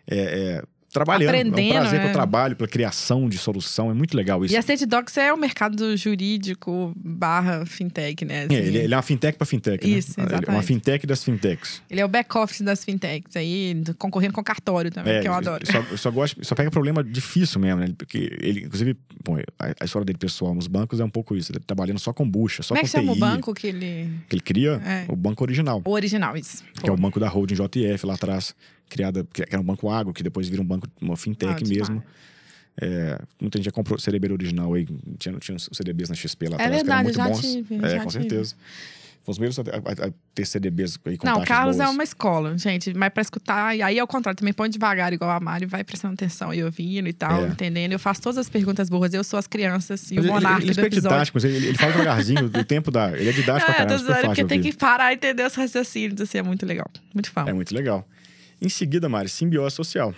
é, é, trabalhando. é Aprendendo, um prazer é. pelo trabalho, pela criação de solução, é muito legal isso. E a State Docs é o mercado jurídico barra fintech, né? assim. É, ele, ele é uma fintech para fintech, né? Isso, Ele É uma exatamente. fintech das fintechs. Ele é o back-office das fintechs, aí concorrendo com cartório também, É, que eu adoro. Só, eu só gosto, só pega problema difícil mesmo, né? Porque ele, inclusive, bom, a, a história dele pessoal nos bancos é um pouco isso. Ele trabalhando só com bucha, só Como é com que chama o banco que ele. Que ele cria É. o banco original, O original, isso. que é o banco da holding JF lá atrás, criada, que era um banco agro, que depois vira um banco, uma fintech Ah, mesmo. É, muita gente já comprou CDB original aí, tinha, tinha os CDBs na XP lá É atrás, verdade, que eram muito já bons. tive, é, com tive. certeza. Foi os primeiros a, a- a ter CDBs aí com Não, o Carlos é boas. uma escola, gente. Mas pra escutar, e aí ao contrário, também põe devagar, igual a Mari, vai prestando atenção e ouvindo e tal, É. entendendo. Eu faço todas as perguntas burras, eu sou as crianças e Mas o ele, monarca ele, ele é do didático, ele, ele fala devagarzinho, o tempo da. Ele é didático É, pra caramba, super fácil porque tem que parar e entender os raciocínios, assim, é muito legal. Muito fã. É muito legal. Em seguida, Mari, simbiose social.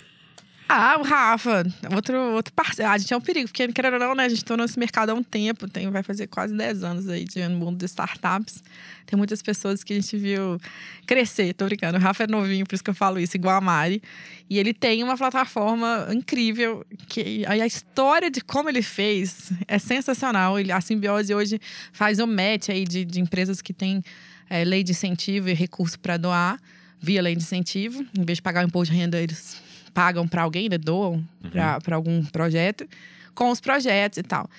Ah, o Rafa, outro, outro parceiro. Ah, a gente é um perigo, porque querendo ou não, né? A gente tá nesse mercado há um tempo, tem, vai fazer quase 10 anos aí de, no mundo de startups. Tem muitas pessoas que a gente viu crescer, tô brincando. O Rafa é novinho, por isso que eu falo isso, igual a Mari. E ele tem uma plataforma incrível, que a história de como ele fez é sensacional. Ele, a Simbiose hoje faz um match aí de, de empresas que têm é, lei de incentivo e recurso para doar via lei de incentivo. Em vez de pagar o imposto de renda, eles pagam para alguém, né? doam para algum projeto, com os projetos e tal.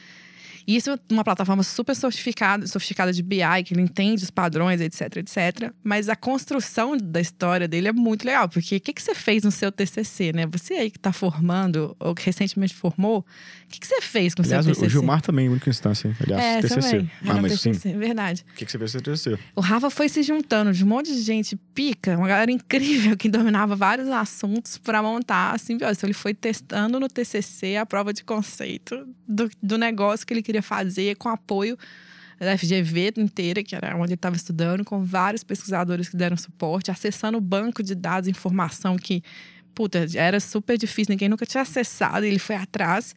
E Isso é uma plataforma super sofisticada, sofisticada de BI, que ele entende os padrões, etc, etc. Mas a construção da história dele é muito legal, porque o que, que você fez no seu TCC, né? Você aí que está formando, ou que recentemente formou, o que, que você fez com o seu TCC? o Gilmar também, única instância. hein? Aliás, é, TCC. também. Ah, mas sim. TCC, verdade. O que, que você fez no seu TCC? O Rafa foi se juntando de um monte de gente pica, uma galera incrível que dominava vários assuntos para montar a simbiose. Então, ele foi testando no TCC a prova de conceito do, do negócio que ele queria fazer com apoio da FGV inteira, que era onde ele estava estudando, com vários pesquisadores que deram suporte, acessando o banco de dados, informação que, puta, era super difícil, ninguém nunca tinha acessado, e ele foi atrás.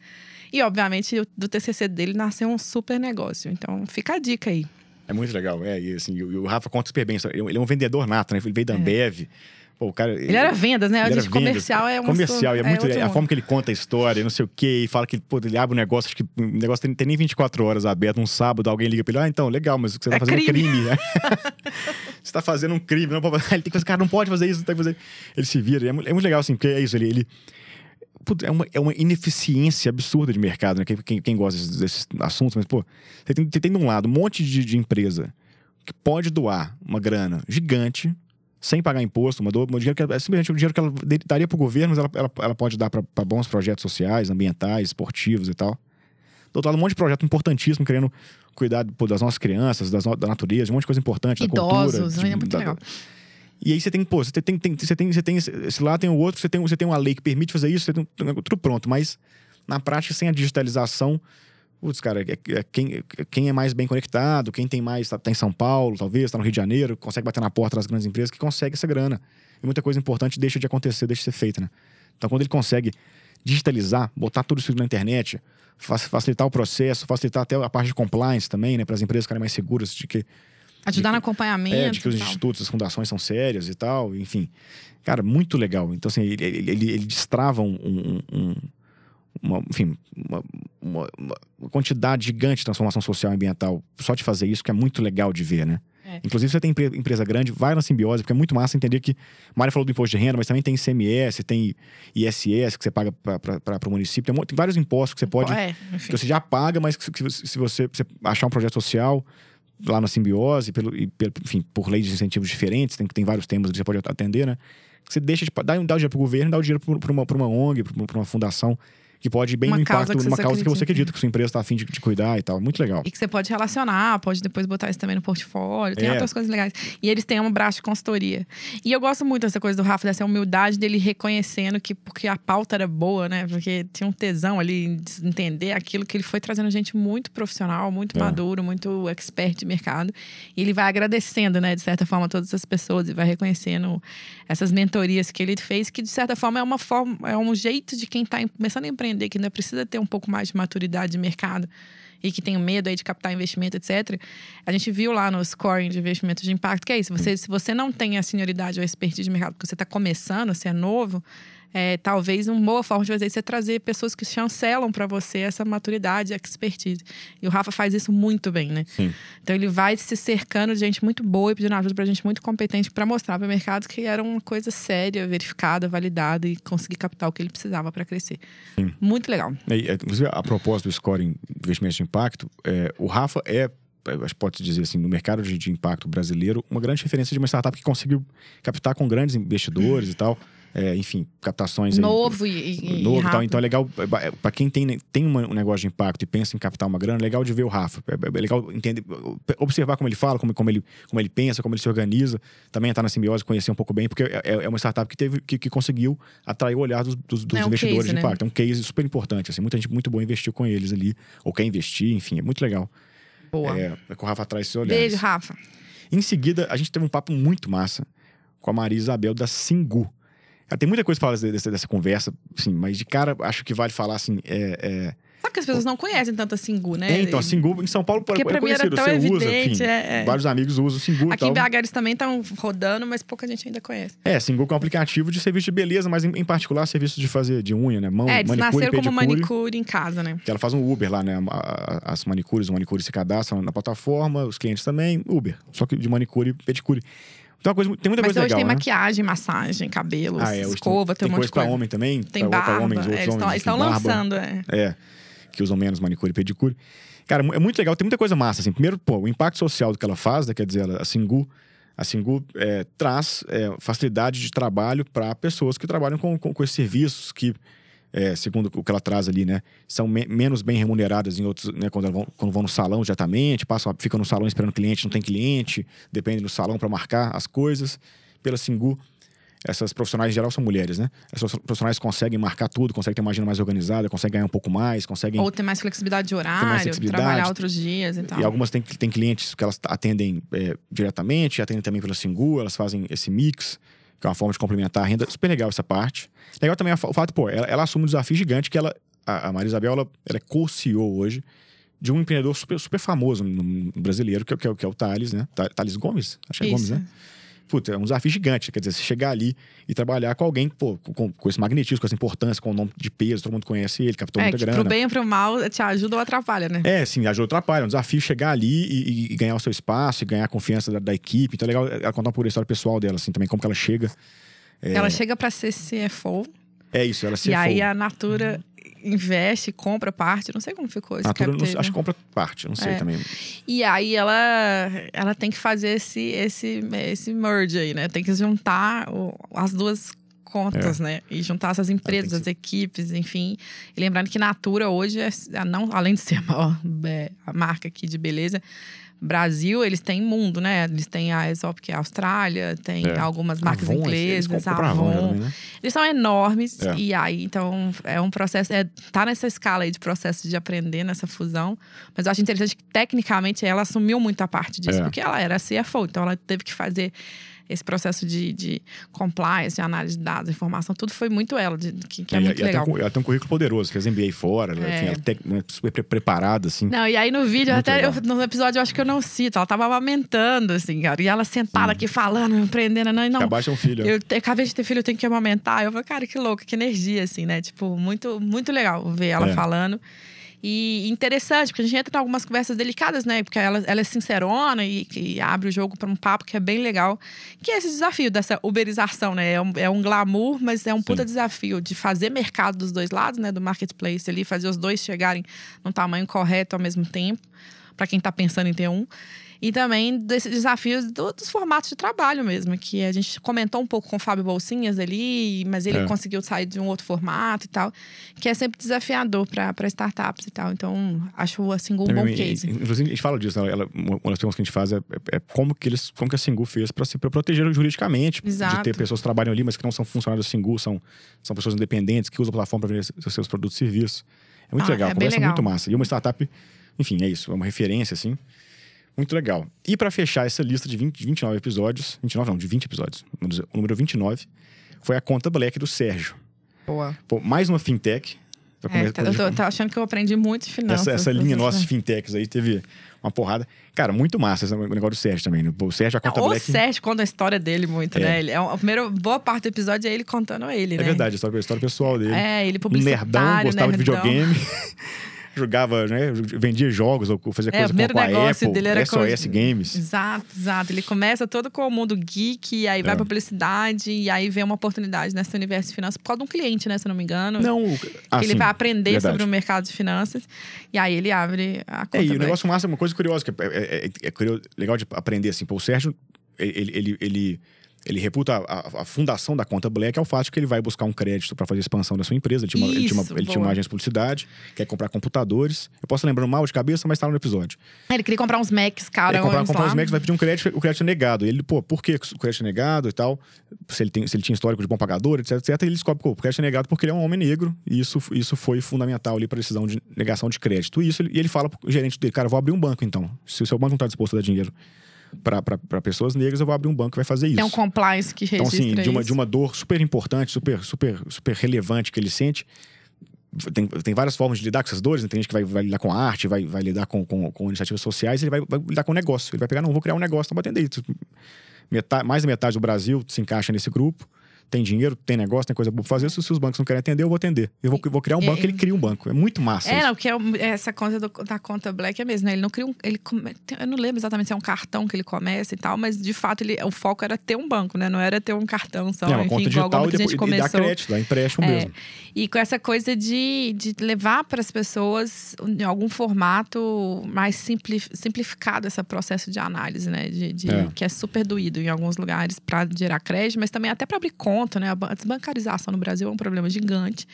E, obviamente, do TCC dele nasceu um super negócio. Então, fica a dica aí. É muito legal. É, e assim, e o, Rafa conta super bem. Ele é um- ele é um vendedor nato, né? Ele veio da Ambev. Pô, Pô, o cara, Ele era vendas, né? Ele A gente, comercial é uma comercial, e é é muito outro a forma que ele conta a história, não sei o quê, e fala que pô, ele abre um negócio, acho que o negócio tem, tem nem 24 horas aberto, um sábado, alguém liga pra ele, ah, então, legal, mas você tá É fazendo um crime." crime. você tá fazendo um crime, não pode, ele tem que fazer, cara, não pode fazer isso, não tem que fazer. Ele se vira, é, mu- é muito legal, assim, porque é isso, ele. ele é, uma, é uma ineficiência absurda de mercado, né? Quem, quem, gosta desses, desses assuntos, mas, pô, você tem, você tem de um lado um monte de, de empresa que pode doar uma grana gigante sem pagar imposto, uma, do, dinheiro que, é simplesmente o dinheiro que ela daria para o governo, mas ela, ela, ela pode dar para bons projetos sociais, ambientais, esportivos e tal. Do outro lado, um monte de projeto importantíssimo, querendo cuidar pô, das nossas crianças, das no- da natureza, um monte de coisa importante, da cultura. Idosos, de- é muito da- legal. E aí você tem, pô, você tem, tem, você tem, você tem esse- lá, tem o outro, você tem, você tem uma lei que permite fazer isso, você tem tudo pronto, mas na prática, sem a digitalização, putz, cara, é- é quem, é quem é mais bem conectado, quem tem mais, tá, tá em São Paulo, talvez, tá no Rio de Janeiro, consegue bater na porta das grandes empresas, que consegue essa grana. E muita coisa importante deixa de acontecer, deixa de ser feita, né? Então, quando ele consegue digitalizar, botar tudo isso na internet, fa- facilitar o processo, facilitar até a parte de compliance também, né? Para as empresas ficarem mais seguras de que Ajudar no É, acompanhamento. de que os institutos, as fundações são sérias e tal, enfim. Cara, muito legal. Então, assim, ele, ele, ele- ele destrava um, um- um- uma, enfim, uma, uma- uma quantidade gigante de transformação social e ambiental só de fazer isso, que é muito legal de ver, né? É. Inclusive, você tem empre- empresa grande, vai na simbiose, porque é muito massa entender que. Mário falou do imposto de renda, mas também tem ICMS, tem ISS que você paga para o município. Tem, tem vários impostos que você pode É, que você já paga, mas que se, que você- se você, você achar um projeto social lá na simbiose, pelo, e enfim, por leis de incentivos diferentes, tem, tem vários temas que você pode atender, né? Você deixa de dar, dá o dinheiro pro governo, dá o dinheiro para uma, uma ONG, para uma fundação, que pode ir bem Uma no causa impacto que numa causa que você acredita. que sua empresa está afim de, de cuidar e tal. Muito legal. E que você pode relacionar, pode depois botar isso também no portfólio. Tem É. outras coisas legais. E eles têm um braço de consultoria. E eu gosto muito dessa coisa do Rafa, dessa humildade dele reconhecendo que porque a pauta era boa, né? Porque tinha um tesão ali em entender aquilo que ele foi trazendo gente muito profissional, muito É. maduro, muito expert de mercado. E ele vai agradecendo, né, de certa forma, todas essas pessoas e vai reconhecendo essas mentorias que ele fez, que de certa forma é uma forma, é um jeito de quem está começando a empreender, que ainda precisa ter um pouco mais de maturidade de mercado e que tem medo aí de captar investimento, etc. A gente viu lá no scoring de investimento de impacto que é isso. Você, se você não tem a senioridade ou a expertise de mercado, porque você está começando, você é novo, é, talvez uma boa forma de fazer isso é trazer pessoas que chancelam para você essa maturidade, expertise. E o Rafa faz isso muito bem, né? Sim. Então ele vai se cercando de gente muito boa e pedindo ajuda pra gente muito competente para mostrar para o mercado que era uma coisa séria, verificada, validada e conseguir captar o que ele precisava para crescer. Sim. Muito legal. É, inclusive, a propósito do scoring investimentos de impacto, é, o Rafa é, eu acho que pode dizer assim, no mercado de, de impacto brasileiro, uma grande referência de uma startup que conseguiu captar com grandes investidores e tal. É, enfim, captações aí- Novo e, e, e novo e tal. Então é legal, é, para quem tem, tem um negócio de impacto e pensa em captar uma grana, é legal de ver o Rafa. É, é legal entender, observar como ele fala, como, como, ele, como ele pensa, como ele se organiza. Também entrar na simbiose, conhecer um pouco bem, porque é, é uma startup que, teve, que, que conseguiu atrair o olhar dos, dos- dos É um investidores case, de né? impacto. É um case super importante. Assim, muita gente muito boa investiu com eles ali, ou quer investir, enfim, é muito legal. Boa. É, é com o Rafa traz esse olhar. Beijo, Rafa. Em seguida, a gente teve um papo muito massa com a Maria Isabel da Singu. Cara, tem muita coisa pra falar dessa, dessa conversa, assim, mas de cara, acho que vale falar assim. É, é... Sabe que as pessoas não conhecem tanto a Singu, né? É, então, a Singu em São Paulo Porque é pra mim era conhecido, tão você usa, evidente, enfim, é, vários amigos usam o Singu Aqui em tal. BH eles também estão rodando, mas pouca gente ainda conhece. É, Singu é um aplicativo de serviço de beleza, mas em, em particular serviço de fazer de unha, né? Mão, é, eles manicure, nasceram como manicure em casa, né? Que ela faz um Uber lá, né? As manicures, os manicures se cadastram na plataforma, os clientes também, Uber. Só que de manicure e pedicure. Então, coisa, tem muita Mas coisa hoje legal, tem né? maquiagem, massagem, cabelos, Ah, é, hoje escova, tem, tem um monte coisa de coisa. pra homem também. Tem pra, pra barba, homens, outros é, eles homens. estão barba. lançando, é. É, que usam menos manicure e pedicure. Cara, é muito legal, tem muita coisa massa, assim. Primeiro, pô, o impacto social do que ela faz, né? Quer dizer, ela, a Singu, a Singu é, traz é, facilidade de trabalho para pessoas que trabalham com, com, com esses serviços que, é, segundo o que ela traz ali, né? São me- menos bem remuneradas em outros, né? Quando, vão, quando vão no salão diretamente, passam, ficam no salão esperando cliente, não tem cliente, depende do salão para marcar as coisas. Pela Singu, essas profissionais em geral são mulheres, né? Essas profissionais conseguem marcar tudo, conseguem ter uma agenda mais organizada, conseguem ganhar um pouco mais, conseguem. Ou ter mais flexibilidade de horário, flexibilidade. trabalhar outros dias e tal. E algumas têm, têm clientes que elas atendem é, diretamente, atendem também pela Singu, elas fazem esse mix, que é uma forma de complementar a renda. Super legal essa parte. Legal também o fato, pô, ela, ela assume um desafio gigante que ela, a, Maria Isabel, ela, ela é co-CEO hoje de um empreendedor super, super famoso no, no brasileiro, que, é o- que, é, que é o Thales, né? Tha- Thales Gomes? Acho que é Gomes, Isso. né? Putz, é um desafio gigante. Quer dizer, você chegar ali e trabalhar com alguém pô, com, com esse magnetismo, com essa importância, com o nome de peso, todo mundo conhece ele, captou É, muita que grana. pro bem ou pro mal, te ajuda ou atrapalha, né? É, sim, ajuda atrapalha. É um desafio chegar ali e, e- ganhar o seu espaço, e ganhar a confiança da, da equipe. Então é legal ela contar um pouco a história pessoal dela, assim, também, como que ela chega. Ela chega pra ser CFO, É isso, ela se e aí a Natura investe, compra parte, não sei como ficou esse Natura, não- acho que compra parte, não sei É. também. E aí ela, ela tem que fazer esse, esse, esse merge aí, né? Tem que juntar o- as duas contas, né? E juntar essas empresas, É. as equipes, enfim. E lembrando que Natura hoje, é, não, além de ser a maior é, a marca aqui de beleza, Brasil, eles têm mundo, né? Eles têm a Aesop, que é a Austrália, tem É. algumas marcas Avon, inglesas, a a Avon Avon. também, né? Eles são enormes. É. E aí, então, é um processo. É, tá nessa escala aí de processo de aprender nessa fusão. Mas eu acho interessante que, tecnicamente, ela assumiu muita parte disso, É. porque ela era CFO. Então, ela teve que fazer esse processo de, de compliance, de análise de dados, informação, tudo foi muito ela, de- que, que é, E- muito e ela, legal. tem um, ela tem um currículo poderoso, fez MBA fora, É. enfim, ela tem- né, super pre- preparada, assim. Não, e aí no vídeo, até eu, no episódio, eu acho que eu não cito. Ela tava amamentando, assim, cara. E ela sentada aqui falando, aprendendo. Não, não, Acabaste é um filho. Eu te- acabei de ter filho, eu tenho que amamentar. Eu falei, cara, que louco, que energia, assim, né? Tipo, muito, muito legal ver ela É. falando. E interessante, porque a gente entra em algumas conversas delicadas, né? Porque ela, ela é sincerona e, e abre o jogo para um papo que é bem legal. Que é esse desafio dessa uberização, né? É um, é um glamour, mas é um puta Sim. desafio de fazer mercado dos dois lados, né? Do marketplace ali, fazer os dois chegarem no tamanho correto ao mesmo tempo. Para quem tá pensando em ter um. E também desses desafios do- dos formatos de trabalho mesmo, que a gente comentou um pouco com o Fábio Bolsinhas ali, mas ele É. conseguiu sair de um outro formato e tal, que é sempre desafiador para startups e tal. Então, acho a Single um bom E- case. Inclusive, a gente fala disso, né? ela, uma das perguntas que a gente faz é, é- é como que eles, como que a Singu fez para se pra proteger juridicamente, de Exato. ter pessoas que trabalham ali, mas que não são funcionários da Singu, são, são pessoas independentes que usam a plataforma para vender seus seus produtos e serviços. É muito Ah, legal, é conversa é legal. muito massa. E uma startup, enfim, é isso, é uma referência, assim. Muito legal. E para fechar essa lista de 20, 29 episódios, 29 não, de 20 episódios, o número 29, foi a conta Black do Sérgio. Boa. Pô, mais uma fintech. Pra É, tá- eu tô, tô achando que eu aprendi muito de finanças. essa, essa linha nossa de fintechs aí teve uma porrada. Cara, muito massa esse negócio do Sérgio também. né? O Sérgio, a conta o Black. Sérgio conta a história dele muito, É. né? Ele, é a primeira boa parte do episódio é ele contando ele, É né? verdade, a história, a história pessoal dele. É, ele publicitário, nerdão, gostava de nerdão. videogame. jogava, né? Vendia jogos ou fazia É, coisa com, a negócio Apple, dele era SOS com- Games. Exato, exato. Ele começa todo com o mundo geek, e aí vai É. pra publicidade, e aí vem uma oportunidade nesse universo de finanças por causa de um cliente, né? Se eu não me engano. Não, que ele vai aprender verdade. sobre o mercado de finanças. E aí ele abre a conta. É, e o negócio massa, uma coisa curiosa, que é, é- é- é curio- legal de aprender, assim, pô, o Sérgio, ele, ele, ele, ele reputa a, a- a fundação da conta Black é o fato de que ele vai buscar um crédito para fazer a expansão da sua empresa. Ele tinha, uma, ele, tinha uma, Isso, ele tinha uma agência de publicidade, quer comprar computadores. Eu posso lembrar mal de cabeça, mas tá no episódio. Ele queria comprar uns Macs, cara. ele comprar, comprar lá. uns Macs, vai pedir um crédito, o crédito é negado. Ele, pô, por que o crédito é negado e tal? Se ele, tem, se ele tinha histórico de bom pagador, etc, etc. Ele descobre que o crédito é negado porque ele é um homem negro e isso, isso foi fundamental ali para decisão de negação de crédito. E isso ele- e ele fala pro gerente dele, cara, vou abrir um banco então. Se o seu banco não está disposto a dar dinheiro para pessoas negras, eu vou abrir um banco que vai fazer isso. Tem um compliance que Então, registra assim, de uma, isso. de uma dor super importante, super, super, super relevante que ele sente. Tem, tem várias formas de lidar com essas dores. né? Tem gente que vai, vai lidar com a arte, vai, vai lidar com, com, com iniciativas sociais, ele vai, vai lidar com o negócio. Ele vai pegar, não, vou criar um negócio, então vou atender. Metade, mais da metade do Brasil se encaixa nesse grupo. Tem dinheiro, tem negócio, tem coisa boa pra fazer. Se, se os bancos não querem atender, eu vou atender. Eu vou, vou criar um banco, ele cria um banco. É muito massa É, isso. não, porque é um- essa conta do- da conta Black é mesmo, né? Ele não cria um. Ele come- eu não lembro exatamente se é um cartão que ele começa e tal, mas de fato ele, o foco era ter um banco, né? Não era ter um cartão só. é uma enfim, conta digital e, depois, gente e dá começou. crédito, dá empréstimo É. mesmo. E com essa coisa de, de levar para as pessoas, em algum formato mais simpli- simplificado, esse processo de análise, né? De, de- É. Que é super doído em alguns lugares para gerar crédito, mas também até para abrir conta, né? A ban- desbancarização no Brasil é um problema gigante.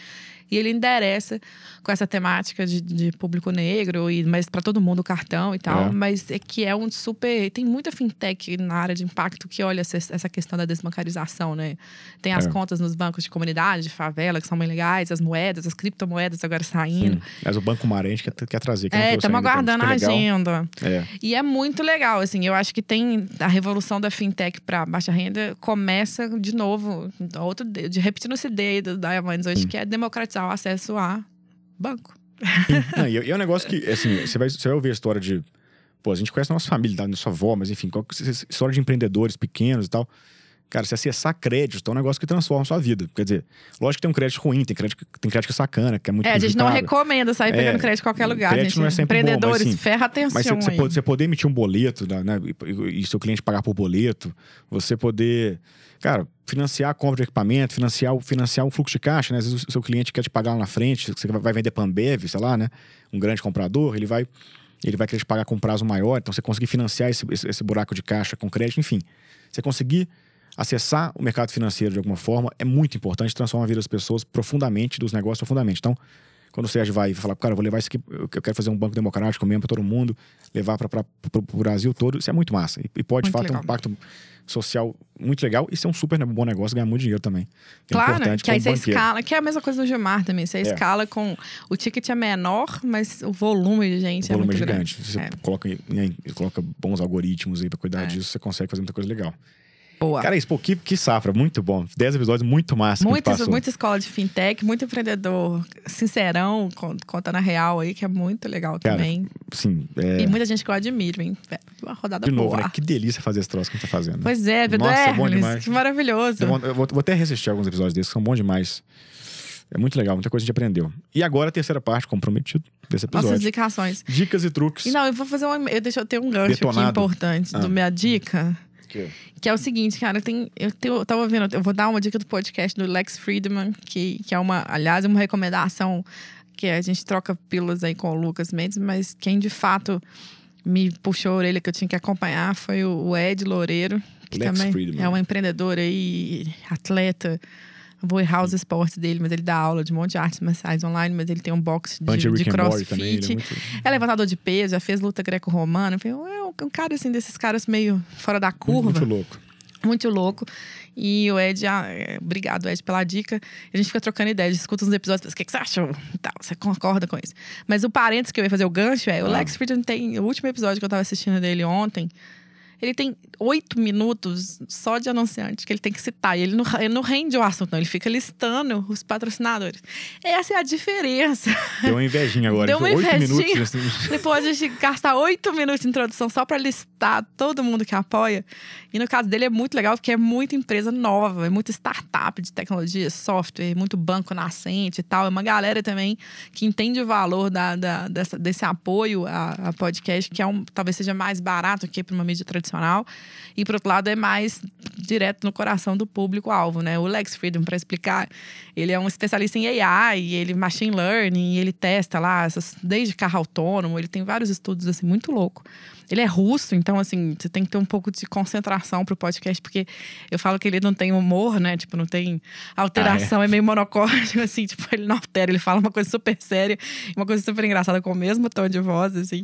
E ele endereça com essa temática de, de público negro, e, mas para todo mundo o cartão e tal. É. Mas é que é um super. Tem muita fintech na área de impacto que olha essa, essa questão da desbancarização, né? Tem as É. contas nos bancos de comunidade, de favela, que são bem legais, as moedas, as criptomoedas agora saindo. Sim. Mas o Banco gente quer, quer trazer. que É, estamos ainda, então, aguardando a agenda. É. E é muito legal, assim. Eu acho que tem a revolução da fintech para baixa renda começa de novo, outro de, repetindo essa ideia do Diamonds hoje, Sim. que é democratizar o acesso a banco. Não, e, e é um negócio que, assim, você vai, você vai ouvir a história de Pô, a gente conhece a nossa família, da nossa avó, mas enfim, qual, história de empreendedores pequenos e tal. Cara, se acessar crédito é um negócio que transforma a sua vida. Quer dizer, lógico que tem um crédito ruim, tem crédito, tem crédito que é sacana, que é muito É, a gente não recomenda sair pegando É, crédito em qualquer lugar, crédito gente. não é sempre bom, mas, Empreendedores, assim, ferra atenção Mas você, você poder emitir um boleto né, e, e seu cliente pagar por boleto, você poder, cara, financiar a compra de equipamento, financiar, financiar o fluxo de caixa, né? Às vezes o seu cliente quer te pagar lá na frente, você vai vender Panbev, sei lá, né? Um grande comprador, ele vai, ele vai querer te pagar com prazo maior, então você conseguir financiar esse, esse, esse buraco de caixa com crédito, enfim. Você conseguir acessar o mercado financeiro de alguma forma é muito importante, transforma a vida das pessoas profundamente, dos negócios profundamente. Então, quando o Sérgio vai falar, cara, eu vou levar isso aqui, eu quero fazer um banco democrático mesmo para todo mundo, levar para o Brasil todo, isso é muito massa. E, e pode, de fato, ter um impacto social muito legal e ser um super bom negócio, ganhar muito dinheiro também. É Claro, importante que aí você banqueiro. escala, que é a mesma coisa do Gilmar também. Você É. escala com. O ticket é menor, mas o volume de gente O é volume muito é gigante. grande. Você É. coloca, em- coloca bons algoritmos aí para cuidar É. disso, você consegue fazer muita coisa legal. Boa. Cara, isso, pô, que, que safra, muito bom. Dez episódios, muito massa. gente Muita, escola de fintech, muito empreendedor sincerão, con- conta na real aí, que é muito legal Cara, também. Sim, é, E muita gente que eu admiro, hein? É Uma rodada de novo, boa. né? Que delícia fazer esse troço que a gente tá fazendo. Pois é, Pedro Nossa, bom Hermes, demais. que maravilhoso. Eu vou, eu vou- vou até reassistir alguns episódios desses, que são bons demais. É muito legal, muita coisa a gente aprendeu. E agora a terceira parte, comprometido desse Nossas episódio. indicações. Dicas e truques. E não, eu vou fazer um. Eu, deixa eu ter um gancho aqui Detonado. importante Ah. do minha dica. Que- Que é o seguinte, cara, tem, eu, tenho, eu tava vendo, eu vou dar uma dica do podcast do Lex Friedman, que, que é uma, aliás, uma recomendação que a gente troca pílulas aí com o Lucas Mendes, mas quem de fato me puxou a orelha que eu tinha que acompanhar foi o, o Ed Loureiro, que Lex também Friedman. é um empreendedor aí, atleta. Vou errar os esportes dele, mas ele dá aula de um monte de artes marciais online, mas ele tem um box de, de Morty também. Crossfit. é muito... É levantador de peso, já fez luta greco-romana. É um, um cara assim, desses caras meio fora da curva. Muito louco. Muito louco. E o Ed, ah, é, obrigado, Ed, pela dica. A gente fica trocando ideias, escuta uns episódios, o que, que você achou? E tal, você concorda com isso. Mas o parênteses que eu ia fazer o gancho é: o Ah. Lex Friedman tem. O último episódio que eu tava assistindo dele ontem. Ele tem oito minutos só de anunciante que ele tem que citar. E ele não, ele não rende o assunto, não. Ele fica listando os patrocinadores. Essa é a diferença. Deu uma invejinha agora. Deu uma Oito invejinha. minutos. assim. Depois a gente gastar oito minutos de introdução só para listar todo mundo que apoia. E no caso dele é muito legal, porque é muita empresa nova, é muita startup de tecnologia, software, muito banco nascente e tal. É uma galera também que entende o valor da, da- dessa- desse apoio a, a podcast, que é um, talvez seja mais barato que para uma mídia tradicional. E, por outro lado, é mais direto no coração do público-alvo, né? O Lex Friedman, para explicar, ele é um especialista em AI, ele machine learning, e ele testa lá, essas, desde carro autônomo, ele tem vários estudos, assim, muito louco. Ele é russo, então, assim, você tem que ter um pouco de concentração pro podcast, porque eu falo que ele não tem humor, né? Tipo, não tem alteração, é. meio monocórdico, assim, tipo, ele não altera, ele fala uma coisa super séria, uma coisa super engraçada com o mesmo tom de voz, assim.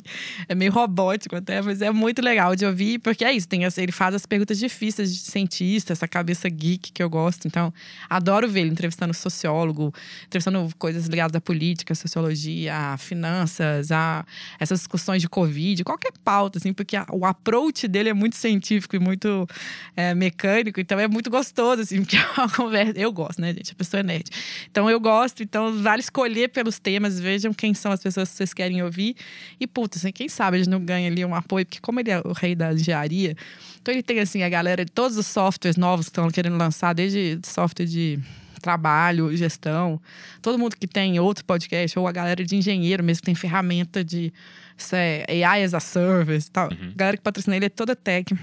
É meio robótico até, mas é muito legal de ouvir, porque é isso, tem, ele faz as perguntas difíceis de cientista, essa cabeça geek que eu gosto. Então, adoro ver ele entrevistando sociólogo, entrevistando coisas ligadas à política, à sociologia, a finanças, a essas discussões de Covid, qualquer pauta, assim, porque a- o approach dele é muito científico e muito é, mecânico, então é muito gostoso, assim, porque é uma conversa. Eu gosto, né, gente? A pessoa é nerd. Então eu gosto, então vale escolher pelos temas, vejam quem são as pessoas que vocês querem ouvir. E, puta, assim, quem sabe gente não ganha ali um apoio, porque como ele é o rei da engenharia, então ele tem, assim, a galera de todos os softwares novos que estão querendo lançar, desde software de trabalho, gestão, todo mundo que tem outro podcast, ou a galera de engenheiro mesmo, que tem ferramenta de isso é, AI as a service e tal. A galera que patrocina ele é toda tech.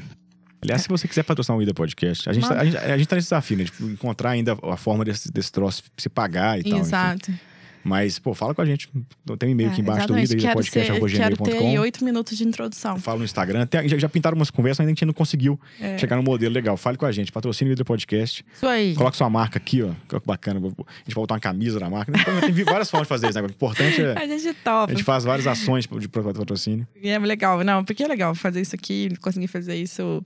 Aliás, se você quiser patrocinar o Ida Podcast, a gente, tá, a, gente, a gente tá nesse desafio, né? Tipo, encontrar ainda a forma desse, desse troço se pagar e tal. enfim. Exato. Mas, pô, fala com a gente. Tem um e-mail aqui É, embaixo do exatamente. Ida, quero, ter oito minutos de introdução. Fala no Instagram. Até- já, já pintaram umas conversas, ainda a gente não conseguiu É. chegar num modelo legal. Fale com a gente. Patrocine o Ida Podcast. Isso aí. Coloca sua marca aqui, ó. Que bacana. A gente vai botar uma camisa da marca. Tem várias formas de fazer isso. Né? O importante é. A gente A topa. gente faz várias ações de patrocínio. E é legal. Não, porque é legal fazer isso aqui, conseguir fazer isso.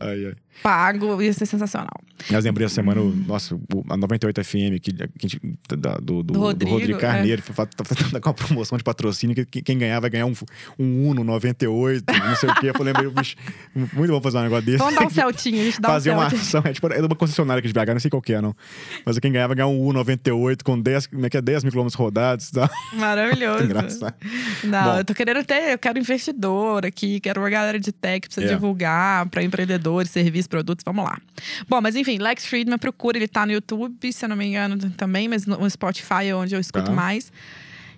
Ai, ai. Pago, ia ser sensacional. Mas lembrei essa semana, o, nossa, a 98 FM que a gente- da- do, do, do Rodrigo, Rodrigo, é. Carneiro, tá fazendo com uma promoção de patrocínio que que quem ganhar vai ganhar um, um Uno 98, não sei o quê. Eu falei, lembrei, bicho, muito bom fazer um negócio desse. Vamos dar um Celtinho, a gente dá Fazer um uma ação, é tipo, é uma concessionária aqui de BH, não sei qual que é, não. Mas quem ganhar vai ganhar um U98 com 10, como é que é, 10 mil quilômetros rodados e tal. Maravilhoso. Engraçado. Não, Bom. eu tô querendo ter, eu quero investidor aqui, quero uma galera de tech pra você É. divulgar, pra empreendedores, serviços, produtos, vamos lá. Bom, mas enfim, Lex Friedman, procura, ele tá no YouTube, se eu não me engano, também, mas no Spotify é onde eu escuto Tá. mais.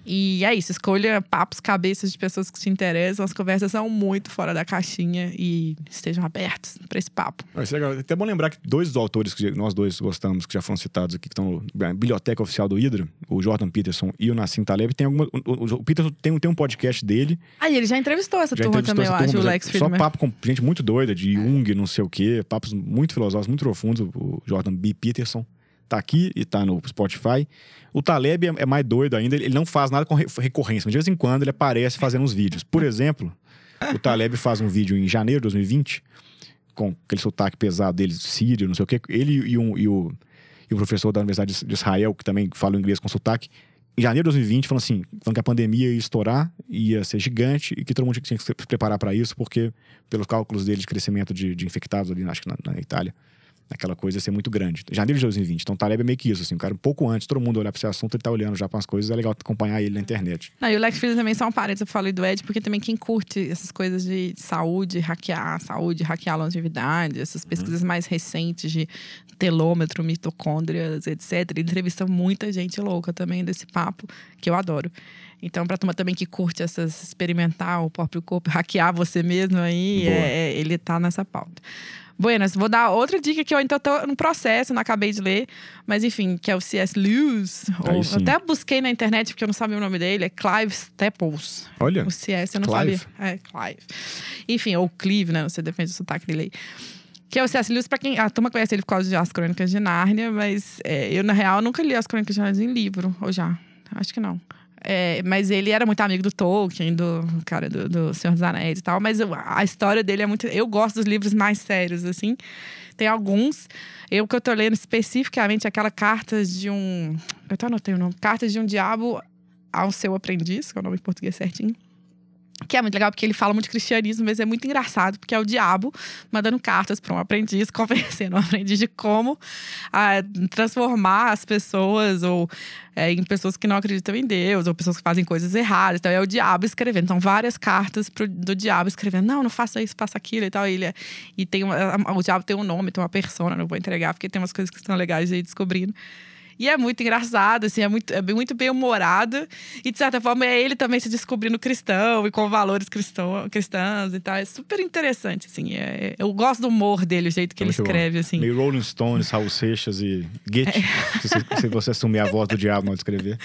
E é isso, escolha papos, cabeças de pessoas que te interessam. As conversas são muito fora da caixinha e estejam abertos pra esse papo. É legal. É até bom lembrar que dois dos autores que nós dois gostamos, que já foram citados aqui, que estão na biblioteca oficial do Hydra, o Jordan Peterson e o Nassim Taleb, tem alguma. O, o- Peterson tem, um- tem um podcast dele. Aí ele já entrevistou essa Já turma entrevistou também, eu essa acho, turma, o já- Lex Só Friedman. papo com gente muito doida, de Jung, não sei o quê. Papos muito filosóficos, muito profundos. O Jordan B. Peterson tá aqui e tá no Spotify. O Taleb é, é mais doido ainda, ele não faz nada com re- recorrência, mas de vez em quando ele aparece fazendo uns vídeos. Por exemplo, o Taleb faz um vídeo em janeiro de 2020, com aquele sotaque pesado dele, sírio, não sei o quê. Ele e, um- e o, e o professor da Universidade de Israel, que também fala inglês com sotaque, em janeiro de 2020, falando assim, falando que a pandemia ia estourar, ia ser gigante e que todo mundo tinha que se preparar para isso, porque, pelos cálculos dele de crescimento de, de infectados ali, acho que na, na Itália, aquela coisa ser muito grande. Janeiro de 2020. Então, o Taleb é meio que isso, assim, o cara um pouco antes, todo mundo olhar para esse assunto, ele tá olhando já para as coisas, é legal acompanhar ele na internet. Não, e o Lex Friedman também são parentes, eu falei do Ed, porque também quem curte essas coisas de saúde, hackear saúde, hackear longevidade, essas pesquisas mais recentes de telômetro, mitocôndrias, etc. Ele entrevista muita gente louca também desse papo, que eu adoro. Então, pra turma também que curte essas experimentar o próprio corpo, hackear você mesmo aí, é- é- ele tá nessa pauta. Buenas, vou dar outra dica que eu ainda tô no processo, não acabei de ler, mas enfim, que é o C.S. Lewis. Ou, até busquei na internet porque eu não sabia o nome dele, é Clive Staples. Olha, O C.S. eu não Clive? sabia. É, Clive. Enfim, ou Clive, né? Você depende do sotaque dele aí. Que é o C.S. Lewis, pra quem. A turma conhece ele por causa de As Crônicas de Nárnia, mas é, eu, na real, nunca li As Crônicas de Nárnia em livro, ou já? Acho que não. É, mas ele era muito amigo do Tolkien, do cara do, do Senhor dos Anéis e tal. Mas eu- a história dele é muito. Eu gosto dos livros mais sérios, assim. Tem alguns. Eu que eu tô lendo especificamente aquela cartas de um. Eu até anotei o nome. Cartas de um diabo ao seu aprendiz, que é o nome em português certinho. Que é muito legal, porque ele fala muito de cristianismo, mas é muito engraçado, porque é o diabo mandando cartas para um aprendiz, convencendo o aprendiz de como ah, transformar as pessoas ou é, em pessoas que não acreditam em Deus, ou pessoas que fazem coisas erradas. Então é o diabo escrevendo. Então, várias cartas pro, do diabo escrevendo: não, não faça isso, faça aquilo e tal. E, ele é- e tem uma, o diabo tem um nome, tem uma persona, não vou entregar, porque tem umas coisas que estão legais aí descobrindo. E é muito engraçado, assim, é muito, é bem- muito bem humorado. E, de certa forma, é ele também se descobrindo cristão e com valores cristão, cristãos e tal. É super interessante, assim. é- eu gosto do humor dele, o jeito que É ele muito bom. escreve, assim. meio Rolling Stones, Raul Seixas e Goethe, se, você- se você assumir a voz do diabo de escrever.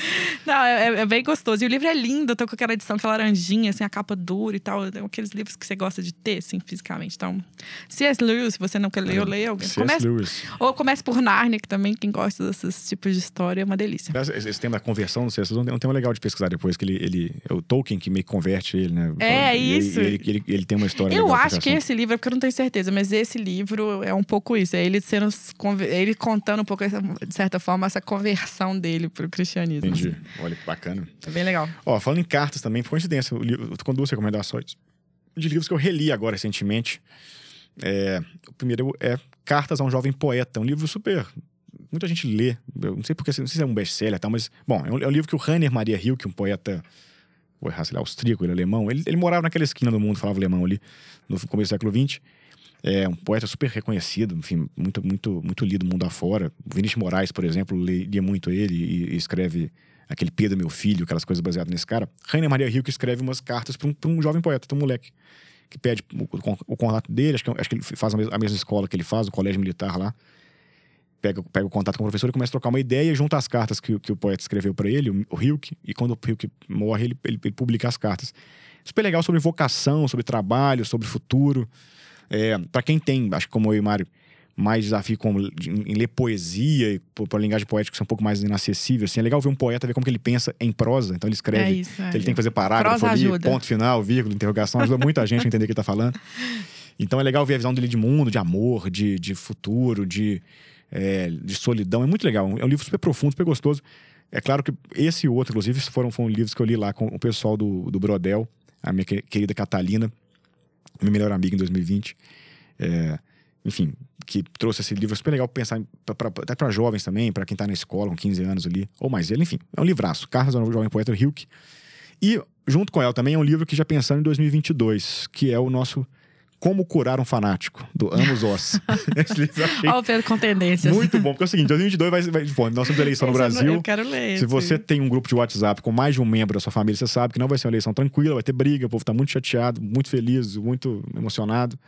Não, é, é- é bem gostoso. E o livro é lindo, eu tô com aquela edição, aquela laranjinha, assim, a capa dura e tal. É aqueles livros que você gosta de ter, assim, fisicamente. Então, C.S. Lewis, se você nunca leu, leia. C.S. Comece, Lewis. ou comece por Narnia, que também, quem gosta desses tipos de história, é uma delícia. Esse, esse tema da conversão do C.S. Lewis é um tema legal de pesquisar depois, que ele, ele é o Tolkien que meio que converte ele, né? É, ele- isso. Ele, ele, ele tem uma história Eu acho que esse livro, é porque eu não tenho certeza, mas esse livro é um pouco isso. É ele sendo ele contando um pouco, essa- de certa forma, essa conversão dele pro cristianismo. Entendi. assim. Olha que bacana. É bem legal. Ó, falando em cartas também, por coincidência, eu tô com duas recomendações de livros que eu reli agora recentemente. É, o primeiro é Cartas a um Jovem Poeta, um livro super. Muita gente lê, eu não sei porque, não sei se é um best-seller tal, mas, bom, é um, é um livro que o Rainer Maria Hilke, um poeta, vou errar, sei lá, austríaco, ele é alemão, ele, ele morava naquela esquina do mundo, falava alemão ali, no começo do século XX. É um poeta super reconhecido, enfim, muito, muito, muito lido mundo afora. Vinícius Moraes, por exemplo, lia muito ele e, e escreve aquele Pedro, meu filho, aquelas coisas baseadas nesse cara. Rainer Maria Hilke escreve umas cartas para um, um jovem poeta, um moleque, que pede o, o, o contato dele, acho que, acho que ele faz a mesma, a mesma escola que ele faz, o colégio militar lá. Pega, pega o contato com o professor e começa a trocar uma ideia, junta as cartas que, o- que o poeta escreveu para ele, o, o Hilke, e quando o Hilke morre, ele, ele, ele publica as cartas. Super legal sobre vocação, sobre trabalho, sobre futuro. É, para quem tem, acho que como eu e Mário, mais desafio com, de- em ler poesia e para a linguagem poética ser um pouco mais inacessível, assim, é legal ver um poeta ver como que ele pensa em prosa. Então ele escreve é isso. é. se ele tem que fazer parágrafo ali, ajuda. ponto final, vírgula, interrogação, ajuda muita gente a entender o que ele tá falando. Então é legal ver a visão dele de mundo, de amor, de, de futuro, de, é, de solidão. É muito legal. É um livro super profundo, super gostoso. É claro que esse e outro, inclusive, foram, foram livros que eu li lá com o pessoal do, do Brodel, a minha querida Catalina, minha melhor amiga em 2020. É, enfim, que trouxe esse livro super legal para pensar, pra, pra, até para jovens também, para quem está na escola com 15 anos ali, ou mais ele, enfim. É um livraço. Cartas ao Jovem Poeta Hilke. E, junto com ela também, é um livro que já pensando em 2022, que é o nosso como Curar um Fanático, do Amos Oz. Livro Olha o Pedro com tendências. Muito bom, porque é o seguinte, 2022 vai, vai bom, nós temos eleição no Brasil. Eu quero ler. Se você tem um grupo de WhatsApp com mais de um membro da sua família, você sabe que não vai ser uma eleição tranquila, vai ter briga, o povo está muito chateado, muito feliz, muito emocionado.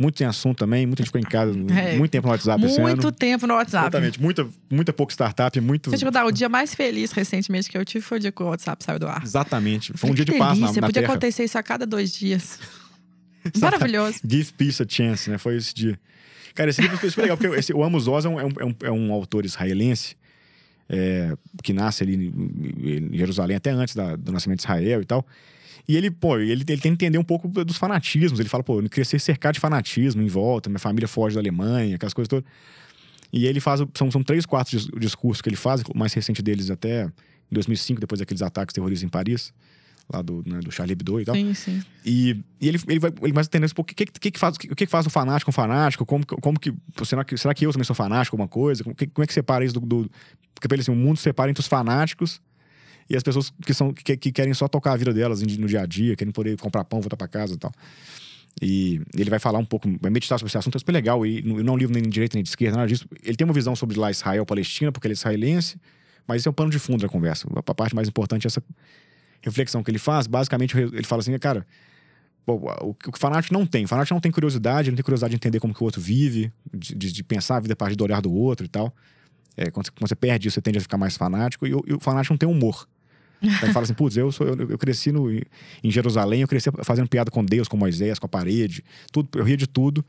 Muito tem assunto também, muita gente ficou em casa, é, muito tempo no WhatsApp. Muito tempo no WhatsApp. Exatamente, muita, muita pouca startup, muito... Deixa eu contar, o dia mais feliz recentemente que eu tive foi o dia que o WhatsApp saiu do ar. Exatamente, foi um dia de paz na, na Podia terra. acontecer isso a cada dois dias. Maravilhoso. Give peace a chance, né? Foi esse dia. Cara, esse livro foi super legal, porque esse, o Amos Oz é um, é, um, é um autor israelense é, que nasce ali em Jerusalém até antes da, do nascimento de Israel e tal. E ele, pô, ele, ele tem que entender um pouco dos fanatismos. Ele fala, pô, eu cresci cercado de fanatismo em volta, minha família foge da Alemanha, aquelas coisas todas. E ele faz, são, são três, quatro discursos que ele faz, o mais recente deles até em 2005, depois daqueles ataques terroristas em Paris lá do, né, do Charlie Hebdo e tal. Sim, sim. E, e ele, ele vai ele vai entender o que, que, que, faz, o que, que faz o fanático um fanático, como, como que. Será, que. será que eu também sou fanático, alguma coisa? Como, que, como é que separa isso do. do porque pra ele assim, o mundo separa entre os fanáticos e as pessoas que, são, que, que querem só tocar a vida delas no dia a dia, querem poder comprar pão, voltar para casa e tal. E ele vai falar um pouco, vai meditar sobre esse assunto, é super legal. E não é um livro nem de direita nem de esquerda, nada disso. Ele tem uma visão sobre lá Israel-Palestina, porque ele é israelense, mas esse é o pano de fundo da conversa. A parte mais importante é essa reflexão que ele faz, basicamente ele fala assim, cara, o que o fanático não tem. O fanático não tem curiosidade, não tem curiosidade de entender como que o outro vive, de, de, de pensar a vida a partir do olhar do outro e tal. É, quando, você, quando, você, perde isso, você tende a ficar mais fanático. E, e o fanático não tem humor. Então ele fala assim, putz, eu, sou, eu, eu cresci no, em Jerusalém, eu cresci fazendo piada com Deus, com Moisés, com a parede, tudo, eu ria de tudo.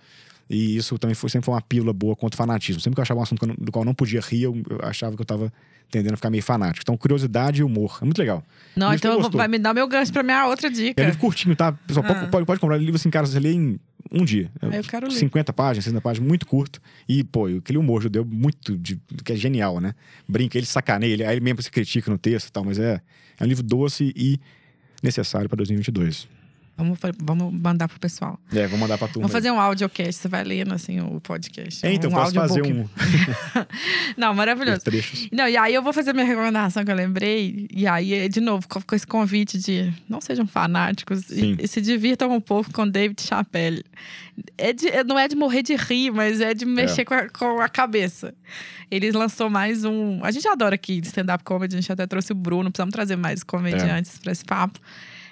E isso também foi, sempre foi uma pílula boa contra o fanatismo. Sempre que eu achava um assunto do qual eu não podia rir, eu, eu achava que eu estava tendendo a ficar meio fanático. Então, curiosidade e humor. É muito legal. Não, então vai me dar meu gancho pra minha outra dica. É livro curtinho, tá? Pessoal, ah. pode, pode, comprar livro assim, cara, você lê em um dia. Ah, eu quero ler. 50 páginas, 60 páginas, muito curto. E, pô, aquele humor judeu muito, de, que é genial, né? Brinca, ele sacaneia, ele, aí ele mesmo se critica no texto e tal, mas é, é um livro doce e necessário para 2022. Vamos, vamos mandar pro pessoal. É, vamos mandar pra turma. Vamos fazer um audiocast, você vai lendo assim o podcast. É, então, um posso fazer um. Não, maravilhoso. Não, e aí eu vou fazer minha recomendação que eu lembrei. E aí, de novo, com esse convite de não sejam fanáticos e, e, se divirtam um pouco com David Chappelle. É de, não é de morrer de rir, mas é de mexer é. Com, a, com a cabeça. Eles lançou mais um. A gente adora aqui stand-up comedy, a gente até trouxe o Bruno, precisamos trazer mais comediantes é. para esse papo.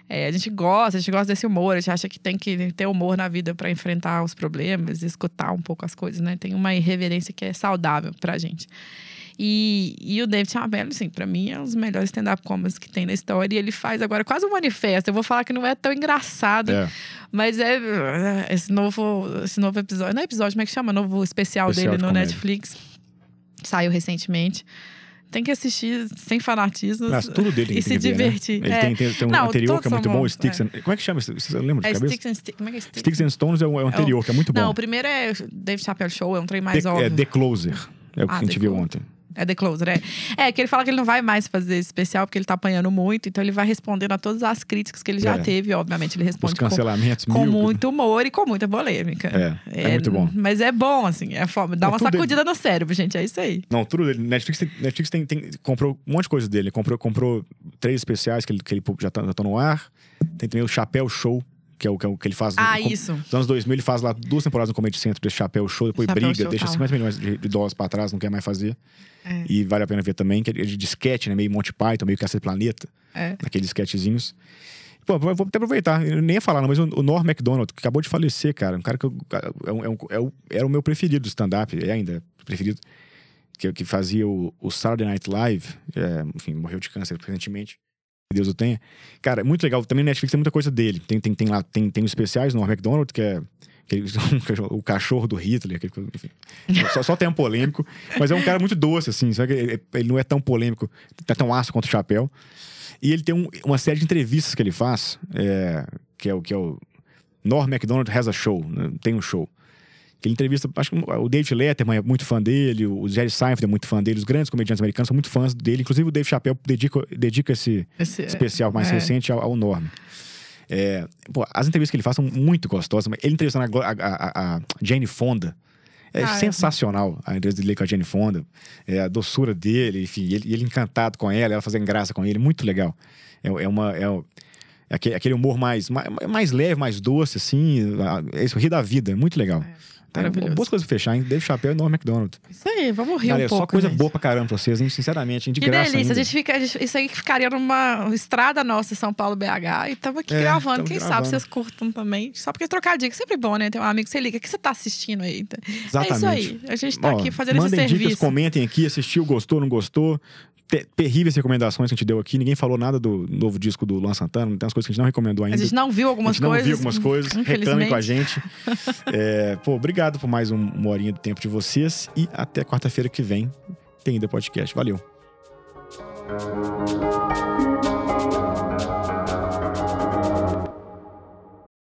É, a gente gosta, a gente gosta desse humor, a gente acha que tem que ter humor na vida para enfrentar os problemas, escutar um pouco as coisas, né? Tem uma irreverência que é saudável pra gente. E, e o David Chappelle, assim, pra mim é um dos melhores stand-up comedies que tem na história. E ele faz agora quase um manifesto. Eu vou falar que não é tão engraçado, é. mas é esse novo, esse novo episódio. Não é episódio, como é que chama? Novo especial, especial dele no comédia. Netflix. Saiu recentemente tem que assistir sem fanatismo Mas tudo dele e se divertir. Né? Ele é. tem, tem, tem, um não, anterior que é muito bom, o Sticks. É. And... Como é que chama? Você lembra de é cabeça? Sticks and, St como é que é Sticks? Sticks and Stones é o, é o anterior, que é muito bom. Não, o primeiro é Dave Chappelle Show, é um trem mais The, óbvio. É The Closer. É o que ah, a gente viu ontem. É The Closer, é. É, que ele fala que ele não vai mais fazer esse especial porque ele tá apanhando muito, então ele vai respondendo a todas as críticas que ele já é. teve, obviamente. Ele responde Os cancelamentos com, com muito humor e com muita polêmica. É, é, é muito bom. Mas é bom, assim, é forma, dá uma sacudida dele. no cérebro, gente, é isso aí. Não, tudo dele. Netflix, tem, Netflix tem, tem, comprou um monte de coisa dele. Comprou, comprou três especiais que ele, que ele já estão tá, no ar. Tem também o Chapéu Show, que é o que, é o que ele faz. Ah, no, isso. Nos anos 2000, ele faz lá duas temporadas no Comedy Center desse Chapéu Show, depois Chapéu briga, show, deixa tal. 50 milhões de, de, dólares pra trás, não quer mais fazer. É. E vale a pena ver também, que é de sketch, né? Meio Monty Python, meio Cacete Planeta. É. Aqueles sketchzinhos. Pô, vou até aproveitar, eu nem ia falar, não, mas o, Norm MacDonald, que acabou de falecer, cara. Um cara que eu, é um, é um, é um, era o meu preferido do stand-up, é ainda preferido. Que, que fazia o, o Saturday Night Live, é, enfim, morreu de câncer recentemente. Que Deus o tenha. Cara, muito legal. Também na Netflix tem muita coisa dele. Tem, tem, tem lá, tem, tem especiais no McDonald's, que é o cachorro do Hitler, enfim. Só, só tem um polêmico, mas é um cara muito doce, assim, sabe? Ele, ele não é tão polêmico, tá tão ácido quanto o Chapéu. E ele tem um, uma série de entrevistas que ele faz, é, que é o que é o Norm MacDonald has a show, né? tem um show. Que ele entrevista, acho que o David Letterman é muito fã dele, o Jerry Seinfeld é muito fã dele, os grandes comediantes americanos são muito fãs dele, inclusive o Dave Chappelle dedica, dedica esse, esse especial mais é. recente ao, ao Norm. É, pô, as entrevistas que ele faz são muito gostosas. Ele entrevistando a, a, a Jane Fonda. É ah, é. sensacional é. a entrevista dele com a Jane Fonda. É, a doçura dele, enfim, ele, ele encantado com ela, ela fazendo graça com ele. Muito legal. É, é uma. É, é aquele, humor mais, mais, mais leve, mais doce, assim. É isso, rir da vida. É muito legal. É. Maravilhoso. Boas coisas pra fechar, hein? Dave Chapéu e Norm McDonald. Isso aí, vamos rir Galera, um pouco. só coisa gente. boa pra caramba pra vocês, hein? Sinceramente, hein? De que graça delícia. Ainda. A gente fica, isso aí ficaria numa estrada nossa, São Paulo, BH. E estamos aqui é, gravando. Quem gravando. sabe vocês curtam também. Só porque trocar dica é sempre bom, né? Tem um amigo que você liga. O que você tá assistindo aí? Exatamente. É isso aí. A gente tá Ó, aqui fazendo esse serviço. Dicas, comentem aqui. Assistiu, gostou, não gostou terríveis recomendações que a gente deu aqui. Ninguém falou nada do novo disco do Luan Santana. Tem umas coisas que a gente não recomendou ainda. A gente não viu algumas coisas. não viu algumas coisas. Reclamem com a gente. é, pô, obrigado por mais uma horinha do tempo de vocês. E até quarta-feira que vem tem ainda podcast. Valeu.